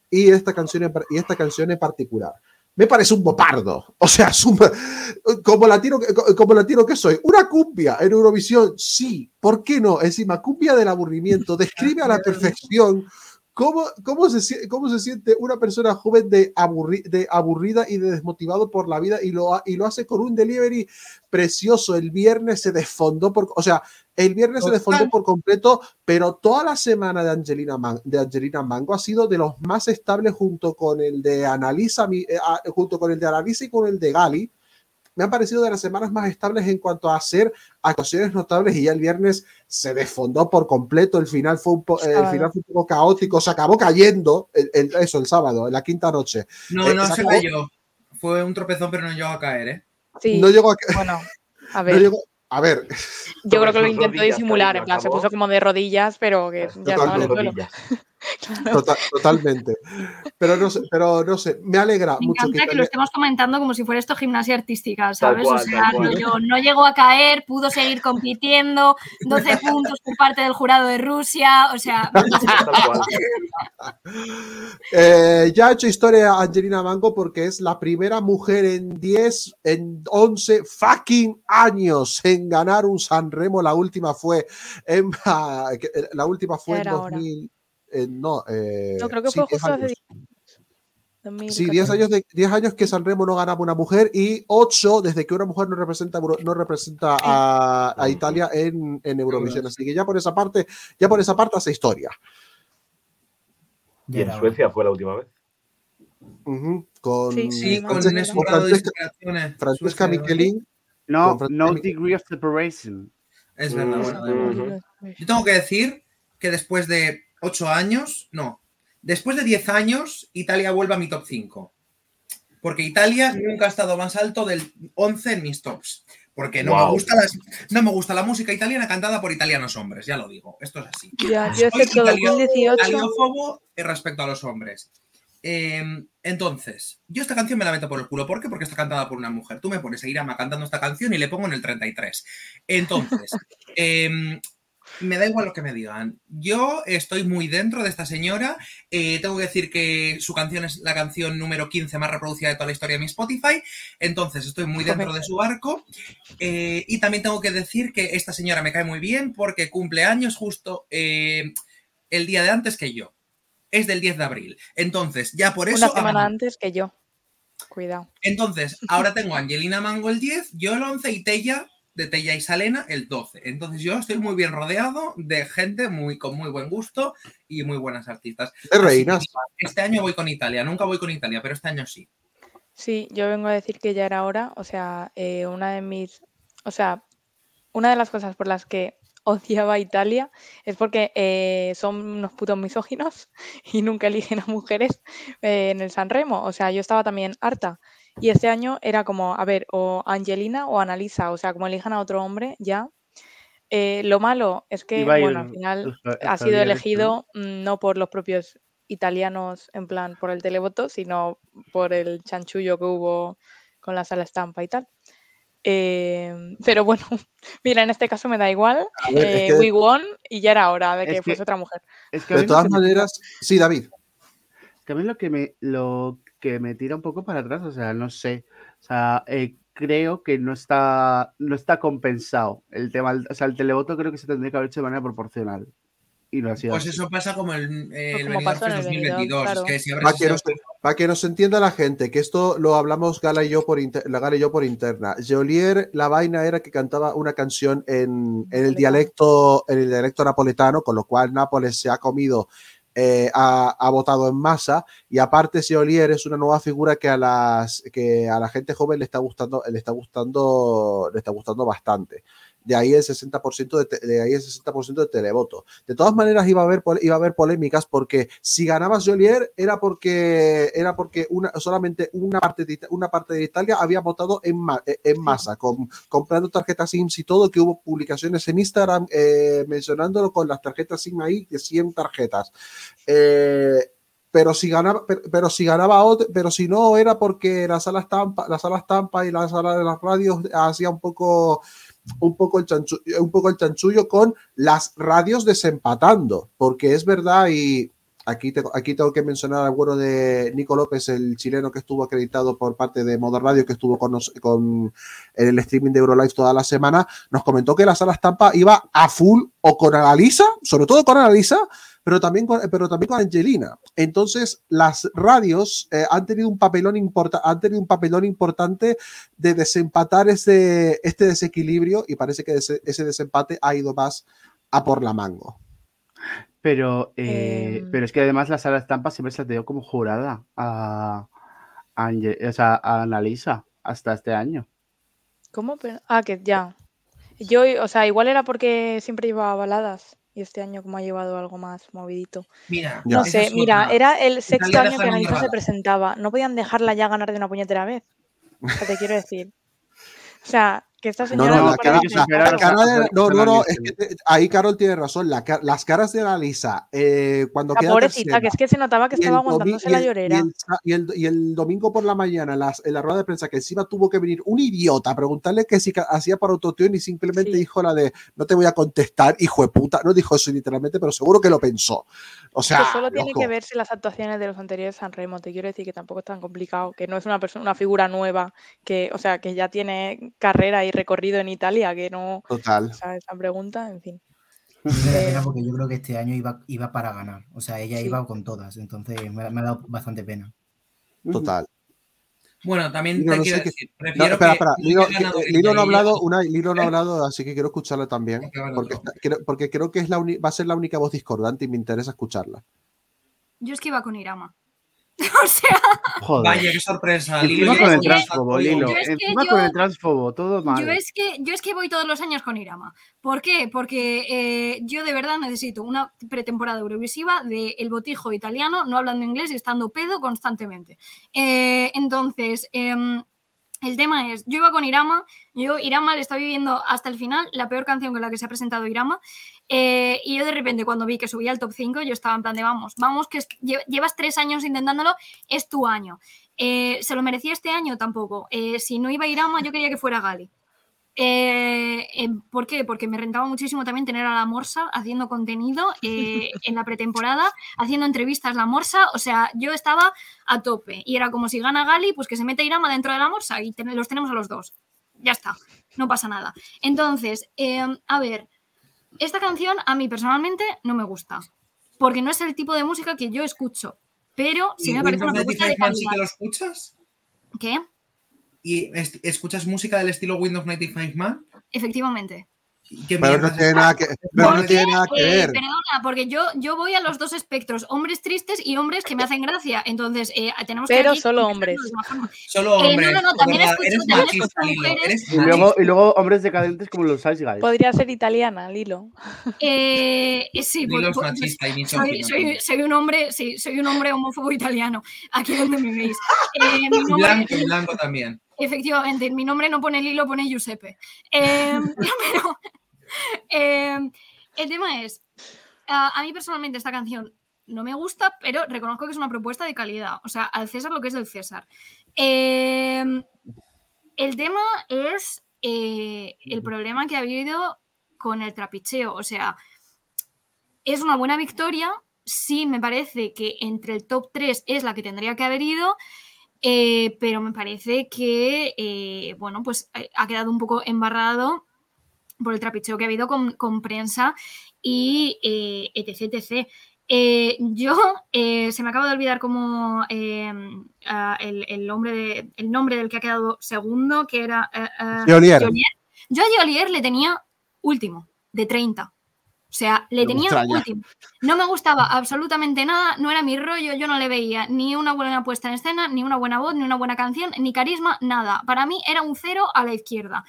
y esta canción y esta canción en particular. Me parece un bopardo. O sea, un- como, latino, como latino que soy. Una cumbia en Eurovisión, sí. ¿Por qué no? Encima, cumbia del aburrimiento. Describe a la perfección cómo, cómo, se, cómo se siente una persona joven de, aburri- de aburrida y de desmotivado por la vida y lo, y lo hace con un delivery precioso. El viernes se desfondó por... O sea, el viernes se desfondó por completo, pero toda la semana de Angelina, Man- de Angelina Mango ha sido de los más estables junto con el de Analisa, eh, ah, junto con el de Analisa y con el de Gali. Me han parecido de las semanas más estables en cuanto a hacer actuaciones notables y ya el viernes se desfondó por completo. El final fue un, po- el final fue un poco caótico, se acabó cayendo, el- el- eso, el sábado, en la quinta noche. No, Eh, no se se cayó. Fue un tropezón, pero no llegó a caer, ¿eh? Sí, No llegó a, bueno, a no ver, llegó- a ver, yo creo que lo intentó disimular, en plan, se puso como de rodillas, pero que ya estaba en el suelo. Tota- totalmente. Pero no sé, pero no sé, me alegra Me mucho encanta que lo estemos comentando como si fuera esto gimnasia artística, ¿sabes? cual, o sea, no llegó a caer, pudo seguir compitiendo, 12 puntos por parte del jurado de Rusia, o sea. Eh, ya ha hecho historia Angelina Mango porque es la primera mujer en 10, en 11 fucking años en ganar un Sanremo. La última fue en, eh, la última fue en era hora. 2000. eh, no, eh, No, creo que sí, fue 10 justo hace años. 10 Sí, 10 años, de, 10 años que Sanremo no ganaba una mujer y 8 desde que una mujer no representa, no representa a, a Italia en, en Eurovisión. Así que ya por esa parte, ya por esa parte hace historia. Y en. Suecia fue la última vez. Con, Sí, Sí, con con grado de Francesca-. Francesca Michelin. No, no degree of separation. Es verdad, Mm, bueno, igual. Ujú. Yo tengo que decir que después de 8 años, no, después de 10 años, Italia vuelve a mi top 5. Porque Italia nunca ha estado más alto del 11 en mis tops. Porque no, me gusta las- no me gusta la música italiana cantada por italianos hombres, ya lo digo. Esto es así. Ya, yo Soy italio- 2018. italiófobo respecto a los hombres. Eh, entonces, yo esta canción me la meto por el culo. ¿Por qué? Porque está cantada por una mujer. Tú me pones a Irama cantando esta canción y le pongo en el 33. Entonces, em, me da igual lo que me digan. Yo estoy muy dentro de esta señora. Eh, tengo que decir que su canción es la canción número 15 más reproducida de toda la historia de mi Spotify. Entonces, estoy muy dentro de su barco. Eh, y también tengo que decir que esta señora me cae muy bien porque cumple años justo eh, el día de antes que yo. Es del 10 de abril. Entonces, ya por eso. Una semana antes que yo. Cuidado. entonces, ahora tengo a Angelina Mango el 10, yo el 11 y Tella, de Tella y Salena, el 12. Entonces, yo estoy muy bien rodeado de gente muy, con muy buen gusto y muy buenas artistas. Reinas. que Este año voy con Italia, nunca voy con Italia, pero este año sí. Sí, yo vengo a decir que ya era hora. O sea, eh, una de mis. O sea, una de las cosas por las que odiaba a Italia es porque eh, son unos putos misóginos y nunca eligen a mujeres eh, en el San Remo. O sea, yo estaba también harta. Y este año era como, a ver, o Angelina o Analisa. O sea, como elijan a otro hombre, ya. Eh, lo malo es que, Iba a ir bueno, al final ha sido elegido mm, no por los propios italianos en plan por el televoto, sino por el chanchullo que hubo con la sala estampa y tal. Eh, pero bueno, mira, en este caso me da igual. Es eh, que- we won y ya era hora de que que- fuese otra mujer. Es que a De todas me- maneras, sí, David. que a mí lo que me lo que me tira un poco para atrás, o sea, no sé, o sea, eh, creo que no está no está compensado el tema, o sea, el televoto creo que se tendría que haber hecho de manera proporcional y no ha sido Pues así. eso pasa como el, eh, el como en el Benidorm, 2022. claro. Es que si Para que, nos, para que nos entienda la gente, que esto lo hablamos Gala y yo por, inter- la Gala y yo por interna. Geolier, la vaina era que cantaba una canción en, en el dialecto, en el dialecto napoletano, con lo cual Nápoles se ha comido, eh, ha, votado en masa. Y aparte, Geolier es una nueva figura que a las que a la gente joven le está gustando, le está gustando, le está gustando bastante. De ahí el 60% de, ahí el 60% de televoto. De todas maneras iba a haber iba a haber polémicas porque si ganaba Jolier era porque era porque una solamente una parte de, una parte de Italia había votado en, ma- eh, en masa con, comprando tarjetas SIM y todo que hubo publicaciones en Instagram eh, mencionándolo con las tarjetas SIM ahí de 100 tarjetas. Eh, pero si ganaba pero, pero si ganaba otro, pero si no era porque la sala estampa la sala estampa y la sala de las radios hacía un poco un poco el chanchu- un poco el chanchullo con las radios desempatando porque es verdad y Aquí, te- aquí tengo que mencionar al bueno de Nico López, el chileno que estuvo acreditado por parte de Modo Radio, que estuvo con, nos- con el streaming de Eurolive toda la semana. Nos comentó que la sala estampa iba a full o con Analisa, sobre todo con Analisa, pero también con, pero también con Angelina. Entonces, las radios eh, han, tenido un papelón han tenido un papelón importante de desempatar ese, este desequilibrio y parece que ese, ese desempate ha ido más a por la mango. Pero, eh, Em. pero es que además la sala de estampa siempre se le dio como jurada a, a, o sea, a Annalisa hasta este año. ¿Cómo? Ah, que ya. Yo, o sea, igual era porque siempre llevaba baladas y este año como ha llevado algo más movidito. Mira. No sé, es mira, era el sexto Italia año que nunca Analiza se presentaba. No podían dejarla ya ganar de una puñetera vez. O sea, te quiero decir. O sea, que esta señora no, no la cara, la cara de- no, no, no, los es que ahí Carol tiene razón. la las caras de Analisa eh, cuando La queda pobrecita, tercera, que es que se notaba que estaba aguantándose la llorera. Y el, y el- y el domingo por la mañana, en, las- en la rueda de prensa, que encima tuvo que venir un idiota a preguntarle que si hacía para autotune y simplemente Sí. dijo la de no te voy a contestar, hijo de puta. No dijo eso literalmente, pero seguro que lo pensó. O sea, que solo tiene loco. que verse las actuaciones de los anteriores San Remo. Te quiero decir que tampoco es tan complicado, que no es una persona, una figura nueva, que, o sea, que ya tiene carrera y recorrido en Italia, que no, Total. o sea, esa pregunta, en fin. Eh, porque yo creo que este año iba, iba para ganar. O sea, ella Sí. iba con todas. Entonces me ha dado bastante pena. Total. Bueno, también te no quiero decir, No, prefiero espera, que espera. que- Lino no ha hablado, una, Lino no ha ¿Eh? hablado, así que quiero escucharla también. Porque, está- creo, porque creo que es la uni- va a ser la única voz discordante y me interesa escucharla. Yo es que iba con Irama. o sea, Joder. Vaya, qué sorpresa. Encima con el transfobo. Lilo. Encima con el transfobo, todo mal. yo es, que, yo es que voy todos los años con Irama. ¿Por qué? Porque eh, yo de verdad necesito una pretemporada eurovisiva de el botijo italiano, no hablando inglés y estando pedo constantemente. Eh, entonces, em, el tema es, yo iba con Irama, yo Irama le está viviendo hasta el final, la peor canción con la que se ha presentado Irama, eh, y yo de repente cuando vi que subía al top 5, yo estaba en plan de vamos, vamos, que llevas tres años intentándolo, es tu año. Eh, ¿Se lo merecía este año? Tampoco. Eh, si no iba Irama, yo quería que fuera Gali. Eh, eh, ¿Por qué? Porque me rentaba muchísimo también tener a la Morsa haciendo contenido eh, en la pretemporada, haciendo entrevistas la Morsa, o sea, yo estaba a tope y era como si gana Gali, pues que se mete Irama dentro de la Morsa y ten- los tenemos a los dos. Ya está, no pasa nada. Entonces, eh, a ver, esta canción a mí personalmente no me gusta, porque no es el tipo de música que yo escucho, pero sí ¿Y me parece una propuesta de 95 Man sí calidad. que lo escuchas? ¿Qué? ¿Y escuchas música del estilo Windows 95 Man? Efectivamente. ¿Y ¿Qué Pero no tiene nada que, pero ¿Por no tiene nada que Eh, ver. perdona, porque yo, yo voy a los dos espectros, hombres tristes y hombres que me hacen gracia. Entonces, eh, tenemos que. Pero aquí solo hombres. Solo Eh, no, hombres. no, no, de también verdad, escucho- eres también machista, escucho Lilo, mujeres. eres Y luego, machista. y luego hombres decadentes como los Ice Guys. Podría ser italiana, Lilo. Eh, eh, sí, Lilo pues- es pues- machista y soy, un hombre, sí, soy un hombre homófobo italiano, aquí donde me veis. Eh, Blanco, blanco también. Efectivamente, en mi nombre no pone Lilo, pone Giuseppe. Eh, pero eh, el tema es, a, mí personalmente esta canción no me gusta, pero reconozco que es una propuesta de calidad. O sea, al César lo que es del César. Eh, el tema es eh, el problema que ha habido con el trapicheo. O sea, es una buena victoria. Sí, me parece que entre el top 3 es la que tendría que haber ido. Eh, pero me parece que, eh, bueno, pues eh, ha quedado un poco embarrado por el trapicheo que ha habido con, con prensa y eh, etc, etc. Eh, yo, eh, se me acaba de olvidar como eh, ah, el, el nombre de- el nombre del que ha quedado segundo, que era... Yo a Geolier le tenía último, de 30. O sea, le Me tenía último. No me gustaba absolutamente nada, no era mi rollo, yo no le veía ni una buena puesta en escena, ni una buena voz, ni una buena canción, ni carisma, nada. Para mí era un cero a la izquierda.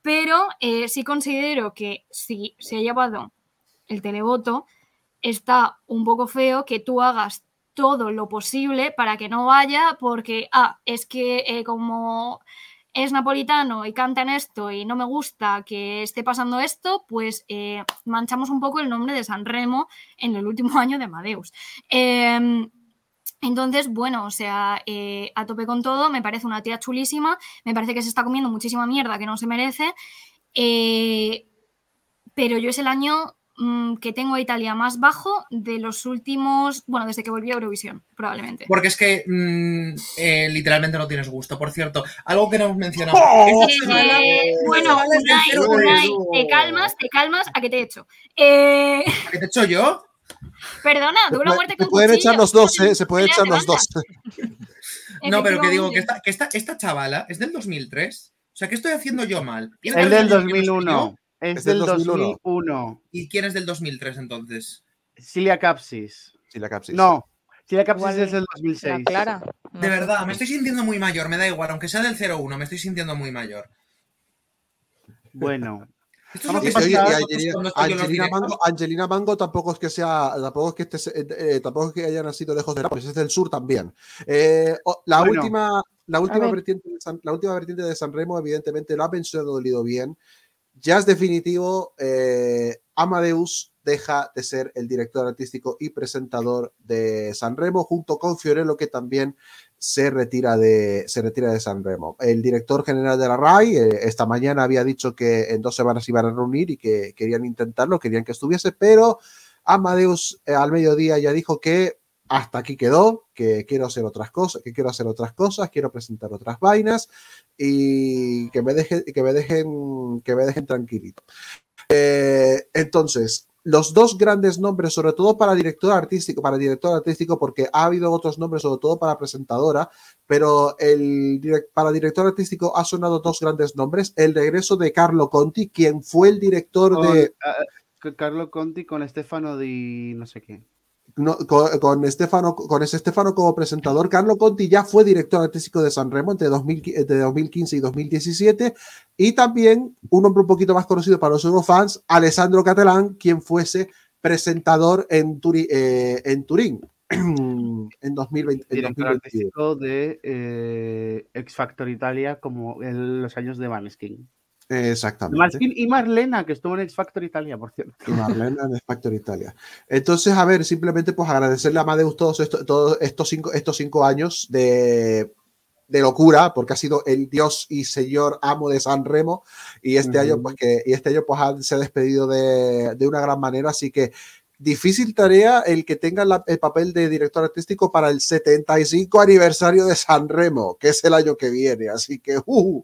Pero eh, sí considero que si se ha llevado el televoto, está un poco feo que tú hagas todo lo posible para que no vaya, porque, ah, es que eh, como es napolitano y canta en esto y no me gusta que esté pasando esto, pues eh, manchamos un poco el nombre de San Remo en el último año de Amadeus. Em, entonces, bueno, o sea, eh, a tope con todo, me parece una tía chulísima, me parece que se está comiendo muchísima mierda que no se merece, eh, pero yo es el año que tengo a Italia más bajo de los últimos, bueno, desde que volví a Eurovisión, probablemente. Porque es que mm, eh, literalmente no tienes gusto. Por cierto, algo que no hemos mencionado. ¡Oh! Eh, chavala- bueno, Unai, 03. Unai, te calmas, te calmas, ¿a qué te he hecho? Eh, ¿A ¿Qué te he hecho yo? perdona, Se, tuve una muerte se con pueden cuchillo. echar los dos, ¿eh? Se pueden echar de los dos. No, pero que digo que, esta, que esta, esta chavala es del 2003. O sea, ¿qué estoy haciendo yo mal? ¿Tiene Es del años menos que 2001. Es, Es del del 2001. 2001. yo? ¿Y quién es del 2003 entonces? Cilia Capsis. La capsis. No, Cilia Capsis es del La 2006. Clara. no De verdad, me estoy sintiendo muy mayor, me da igual, aunque sea del 01, me estoy sintiendo muy mayor. Bueno, Esto es lo que y Angelina. Mango, Angelina Mango tampoco es que sea, tampoco es que esté, eh, tampoco es que haya nacido lejos de Nápoles, es del sur también. Eh, la Bueno. última, la última ver. vertiente de San, la última vertiente de San Remo, evidentemente, lo ha mencionado Lido bien. Ya es definitivo, eh, Amadeus deja de ser el director artístico y presentador de San Remo, junto con Fiorello, que también se retira de, se retira de San Remo. El director general de la RAI eh, esta mañana había dicho que en dos semanas iban a reunir y que querían intentarlo, querían que estuviese, pero Amadeus eh, al mediodía ya dijo que hasta aquí quedó, que quiero hacer otras cosas, que quiero hacer otras cosas, quiero presentar otras vainas y que me dejen, que me dejen, que me dejen tranquilito. Eh, entonces, los dos grandes nombres, sobre todo para director artístico, para director artístico, porque ha habido otros nombres, sobre todo para presentadora, pero el para director artístico ha sonado dos grandes nombres. El regreso de Carlo Conti, quien fue el director de ah, con Carlo Conti con Stefano di no sé qué. No, con, con Stefano, con ese Stefano como presentador. Carlo Conti ya fue director artístico de Sanremo entre, 2000 entre 2015 y 2017. Y también un hombre un poquito más conocido para los Eurofans, Alessandro Catalán, quien fuese presentador en, Turi- eh, en Turín en 2020. en Director 2022. artístico de eh, X Factor Italia como en los años de Maneskin. Exactamente. Maneskin y Marlena, que estuvo en X Factor Italia, por cierto. y Marlena en Factor Italia. Entonces, a ver, simplemente pues agradecerle a Amadeus todos estos, todos estos, cinco, estos cinco años de, de locura, porque ha sido el dios y señor amo de San Remo, y este Ujú. año, pues que, y este año pues ha- se ha despedido de, de una gran manera, así que difícil tarea el que tenga la- el papel de director artístico para el 75 aniversario de San Remo, que es el año que viene, así que uh,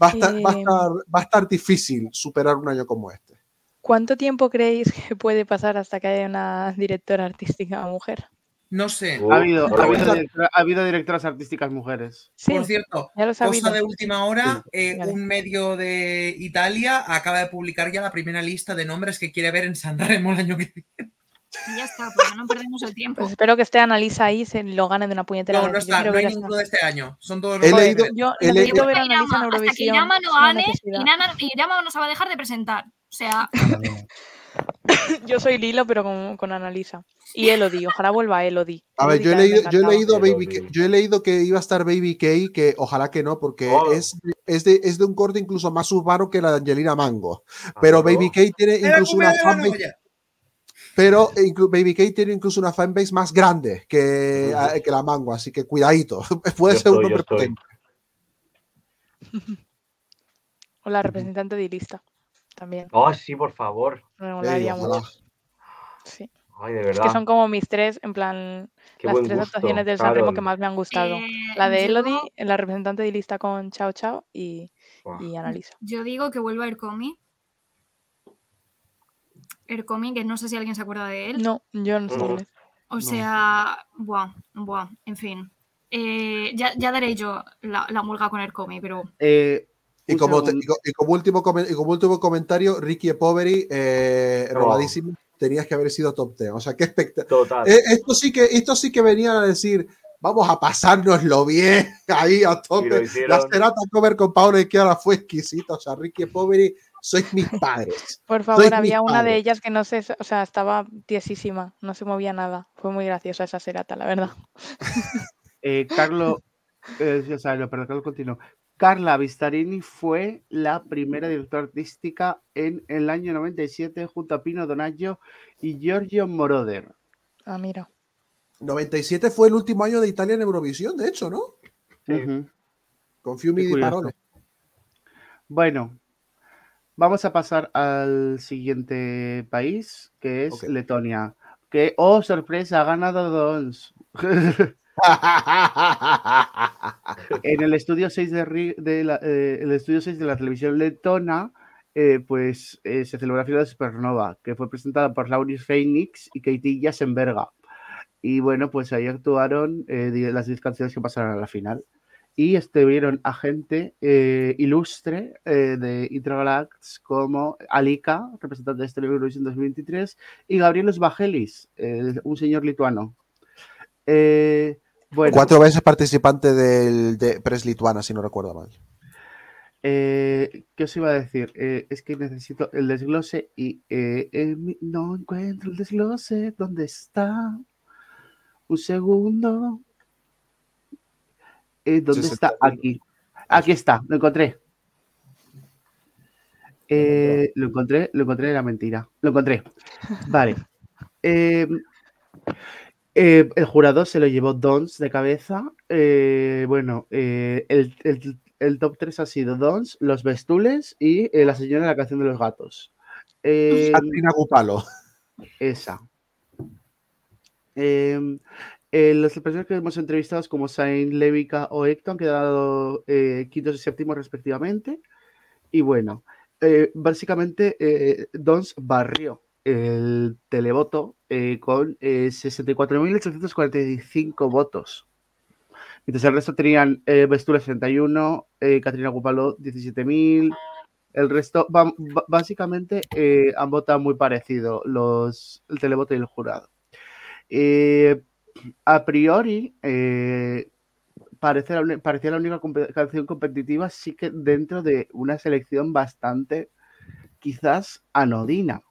va, a estar, va, a Eh, estar, va a estar difícil superar un año como este. ¿Cuánto tiempo creéis que puede pasar hasta que haya una directora artística mujer? No sé. Uh, ha, habido, ha, habido directora- ha habido directoras artísticas mujeres. Sí, Por cierto, ya lo cosa de última hora, eh, un medio de Italia acaba de publicar ya la primera lista de nombres que quiere ver en San Remo el año que viene. Y ya está, porque no perdemos el tiempo. Pues espero que esté Analisa ahí y se lo gane de una puñetera No, no está, no hay a ninguno de este año. Son todos He los leído- de- Yo he leído- ver a Analisa en Irama- hasta que Eurovisión. No gane, necesidad. Irama, no se va a dejar de presentar. O sea, Yo soy Lilo, pero con, con Analisa. Y Elodie, ojalá vuelva Elodie. A ver, yo he, leído, yo, he leído Pero Baby. K- yo he leído que iba a estar Baby K, que ojalá que no, porque Oh. es, es, de, es de un corte incluso más urbano que la de Angelina Mango. Pero Ah, Baby. K tiene ¡Era incluso una fanbase! Pero Baby K tiene incluso una fanbase más grande que, a- que la Mango, así que cuidadito. Puede Yo ser un estoy, nombre potente. O la representante de lista. También. Oh, sí, por favor. Me molaría mucho. Sí. Ay, de Es verdad. que son como mis tres, en plan, Qué las tres gusto, actuaciones del San Remo Carol. que más me han gustado. eh, La de yo- Elodie, la representante de lista con Chao Chao y, Buah. y Analisa. Yo digo que vuelva Ercomi. Ercomi, que no sé si alguien se acuerda de él. No, yo no sé No. O sea, buah, buah, en fin. Eh, ya, ya daré yo la, la mulga con Ercomi, pero Eh, Y como, te- y último, y como último comentario, Ricky e Poveri, eh, Oh. robadísimo, tenías que haber sido top 10. O sea, qué espectacular. Total. Eh, esto sí que esto sí que venían a decir vamos a pasárnoslo bien ahí a tope hicieron. la serata cover con Paolo y Chiara fue exquisita o sea Ricky Poveri sois mis padres Por favor, había una de ellas que no sé, o sea, estaba tiesísima, no se movía nada. Fue muy graciosa esa serata, la verdad. Eh, Carlo, eh, ya sabes, lo- perdón, Carlos continuó. Carla Vistarini fue la primera directora artística en el año 97 junto a Pino Donaggio y Giorgio Moroder. Ah, mira. 97 fue el último año de Italia en Eurovisión de hecho ¿no? Sí. Ujú. con Fiumi curioso. Parole Bueno, vamos a pasar al siguiente país, que es. Letonia. Que, oh, sorpresa, ha ganado Dons. en el estudio 6 de, de la, eh, el estudio 6 de la televisión letona, eh, pues eh, se celebró la final de Supernova, que fue presentada por Lauris Phoenix y Katie Jasenberga. Y bueno, pues ahí actuaron las 10 canciones que pasaron a la final. Y estuvieron a gente eh, ilustre eh, de Intragalax como Alika, representante de este Eurovision 2023, y Gabrielos Vagelis, eh, un señor lituano. Bueno, Cuatro veces participante del, de Press Lituana, si no recuerdo mal. ¿Qué os iba a decir? Es que necesito el desglose y no encuentro el desglose. ¿Dónde está? Un segundo. Eh, ¿Dónde Sí, está? Aquí. Aquí está, lo encontré. Eh, lo encontré, lo encontré, era mentira. Lo encontré. Vale. Eh, eh, el jurado se lo llevó Dons de cabeza. Bueno, el, el- el top 3 ha sido Dons, Los Bestules y La Señora de la Canción de los Gatos. Katrina Gupalo. esa. Eh, las personas que hemos entrevistado como Saint, Levica o Hector han quedado eh, quintos y séptimos respectivamente. Y bueno, eh, básicamente eh, Dons barrió el televoto eh, con eh, 64.845 votos. Mientras el resto tenían Bestules 31, eh, Catrina Gupalo 17.000. El resto, básicamente, han votado muy parecido los, el televoto y el jurado. A priori, eh, parecía la única canción competitiva, sí que dentro de una selección bastante, quizás, anodina.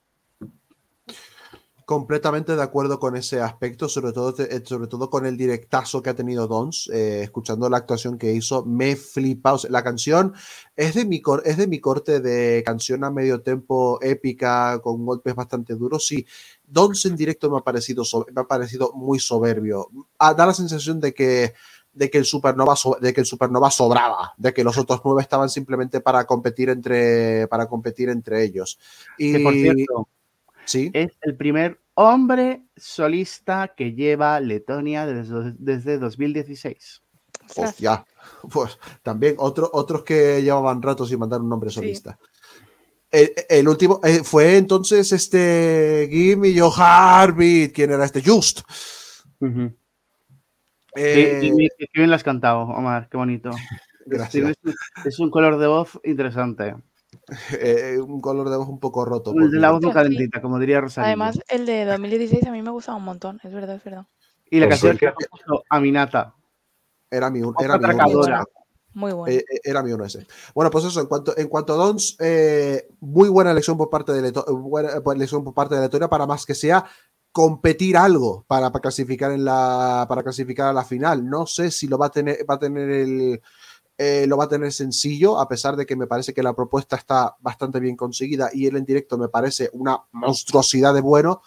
Completamente de acuerdo con ese aspecto, sobre todo, eh, sobre todo con el directazo que ha tenido Dons, eh, escuchando la actuación que hizo, me flipa. O la canción es de, mi es de mi corte de canción a medio tempo épica, con golpes bastante duros. Sí, Dons en directo me ha parecido, so- me ha parecido muy soberbio. Ah, da la sensación de que, de, que el Supernova so- de que el Supernova sobraba, de que los otros nueve estaban simplemente para competir entre, para competir entre ellos. Y, Que, por cierto, sí. es el primer hombre solista que lleva Letonia desde, desde 2016. Ostras. Hostia, pues también otro- otros que llevaban rato sin mandar un nombre Sí. El, el último eh, fue entonces este Gimme Your Heartbeat. ¿Quién era este? Just. Eh, Sí, bien lo has cantado, Omar, qué bonito. Gracias. Es un color de voz interesante. eh, un color de voz un poco roto. El de la voz sí. calentita, como diría Rosalía. Además, el de 2016 a mí me gustaba un montón, es verdad, es verdad. y la Pues canción es que- que Aminata. Era mi, era mi ese. Muy bueno. Eh, eh, era mi uno ese. Bueno, pues eso, en cuanto, en cuanto a Dons, eh, muy buena elección por parte de Leto- eh, elección por parte de Letonia para más que sea competir algo para, para clasificar en la para clasificar a la final. No sé si lo va a tener va a tener el eh, lo va a tener sencillo, a pesar de que me parece que la propuesta está bastante bien conseguida y él en directo me parece una monstruosidad de bueno.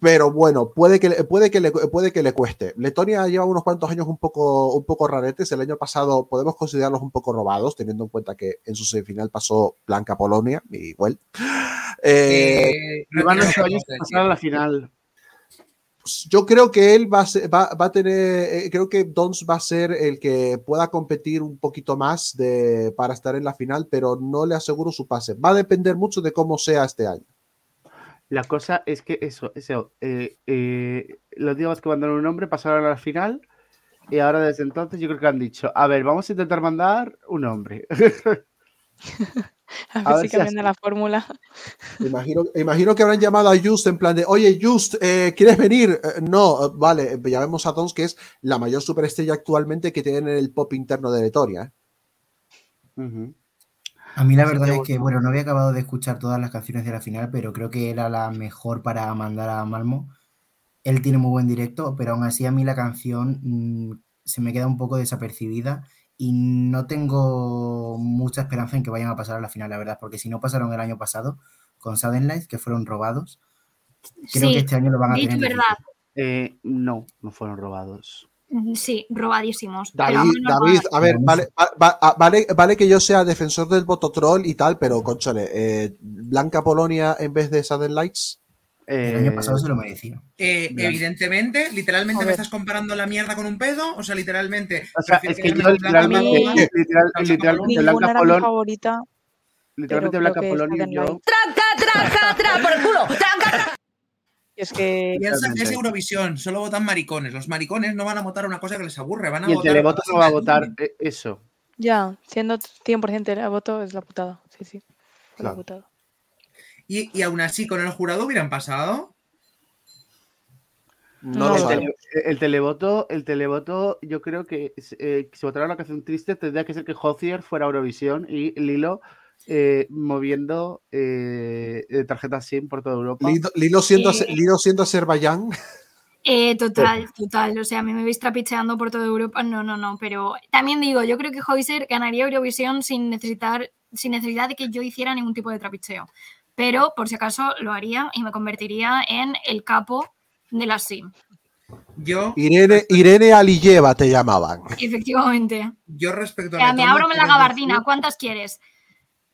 Pero bueno, puede que, le- puede, que le, puede que le cueste. Letonia lleva unos cuantos años un poco, un poco raretes. El año pasado podemos considerarlos un poco robados, teniendo en cuenta que en su semifinal pasó Blanca Polonia y bueno. Eh, Eh, quiero ocho años pasar a la final. pues yo creo que él va a, ser- va, va a tener, eh, creo que Dons va a ser el que pueda competir un poquito más de, para estar en la final, pero no le aseguro su pase. Va a depender mucho de cómo sea este año. La cosa es que eso, eso eh, eh, los días que mandaron un nombre pasaron a la final y ahora desde entonces yo creo que han dicho, a ver, vamos a intentar mandar un hombre. A a ver si si cambian la fórmula. Imagino, imagino que habrán llamado a Just en plan de, oye, Just, eh, ¿quieres venir? Eh, no, eh, vale, eh, llamemos a Dons, que es la mayor superestrella actualmente que tienen en el pop interno de Letonia. ¿eh? A mí la verdad es que, bueno, no había acabado de escuchar todas las canciones de la final, pero creo que era la mejor para mandar a Malmo. Él tiene muy buen directo, pero aún así a mí la canción mm, se me queda un poco desapercibida y no tengo mucha esperanza en que vayan a pasar a la final, la verdad, porque si no pasaron el año pasado con Sudden Lights, que fueron robados, creo Sí, que este año lo van a tener verdad. Eh, no, no fueron robados. Sí, robadísimos. David, a ver, vale, va- va- a- vale, vale que yo sea defensor del voto troll y tal, pero conchale, eh, Blanca Polonia en vez de Sudden Lights. El año Eh, pasado se lo merecía. Eh, evidentemente, literalmente me estás comparando la mierda con un pedo, o sea, literalmente. O sea, es que yo Blanca literalmente, Polonia. literal- literalmente Blanca Polón, favorita. literalmente Blanca creo que Polonia y Sudden yo, Lights. Y es que Piensa que es. Eurovisión, solo votan maricones. Los maricones no van a votar una cosa que les aburre, van a y el votar. televoto no va a votar eh, eso. ya, siendo 100% el voto es la putada. Sí, sí. Es la putada. Y, y aún así, con el jurado hubieran pasado. No, El, tele- el televoto, el televoto, yo creo que eh, si votara una canción triste tendría que ser que Hozier fuera Eurovisión y Lilo eh, moviendo eh, eh, tarjetas SIM por toda Europa. Lilo, Lilo siendo, Eh. Lilo siendo Azerbaiyán. Eh, total, total. O sea, a mí me veis trapicheando por toda Europa. No, no, no. Pero también digo, yo creo que Heuser ganaría Eurovisión sin necesitar, sin necesidad de que yo hiciera ningún tipo de trapicheo. Pero por si acaso lo haría y me convertiría en el capo de la SIM. Yo, Irene, Irene Aliyeva te llamaban. Efectivamente. yo respecto a O sea, me abro la gabardina. ¿Cuántas quieres?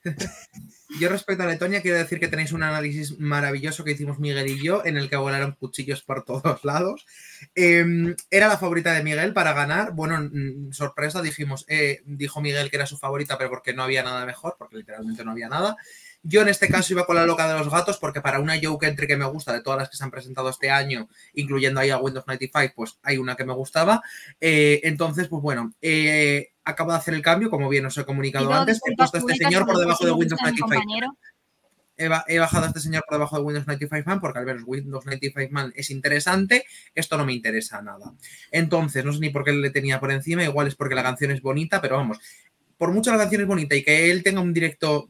Yo respecto a Letonia quiero decir que tenéis un análisis maravilloso que hicimos Miguel y yo, en el que volaron cuchillos por todos lados. Eh, era la favorita de Miguel para ganar. Bueno, mm, sorpresa, dijimos, eh, dijo Miguel que era su favorita, pero porque no había nada mejor, porque literalmente no había nada. Yo en este caso iba con la loca de los gatos, porque para una joke entry que me gusta de todas las que se han presentado este año, incluyendo ahí a Windows 95, pues hay una que me gustaba. Eh, entonces, pues bueno, eh, acabo de hacer el cambio, como bien os he comunicado antes. He puesto a este señor por debajo de Windows gusta mi 95. compañero. He, ba- he bajado a este señor por debajo de Windows 95 Man porque al menos Windows 95 Man es interesante. Esto no me interesa nada. Entonces, no sé ni por qué le tenía por encima. Igual es porque la canción es bonita, pero vamos. Por mucho la canción es bonita y que él tenga un directo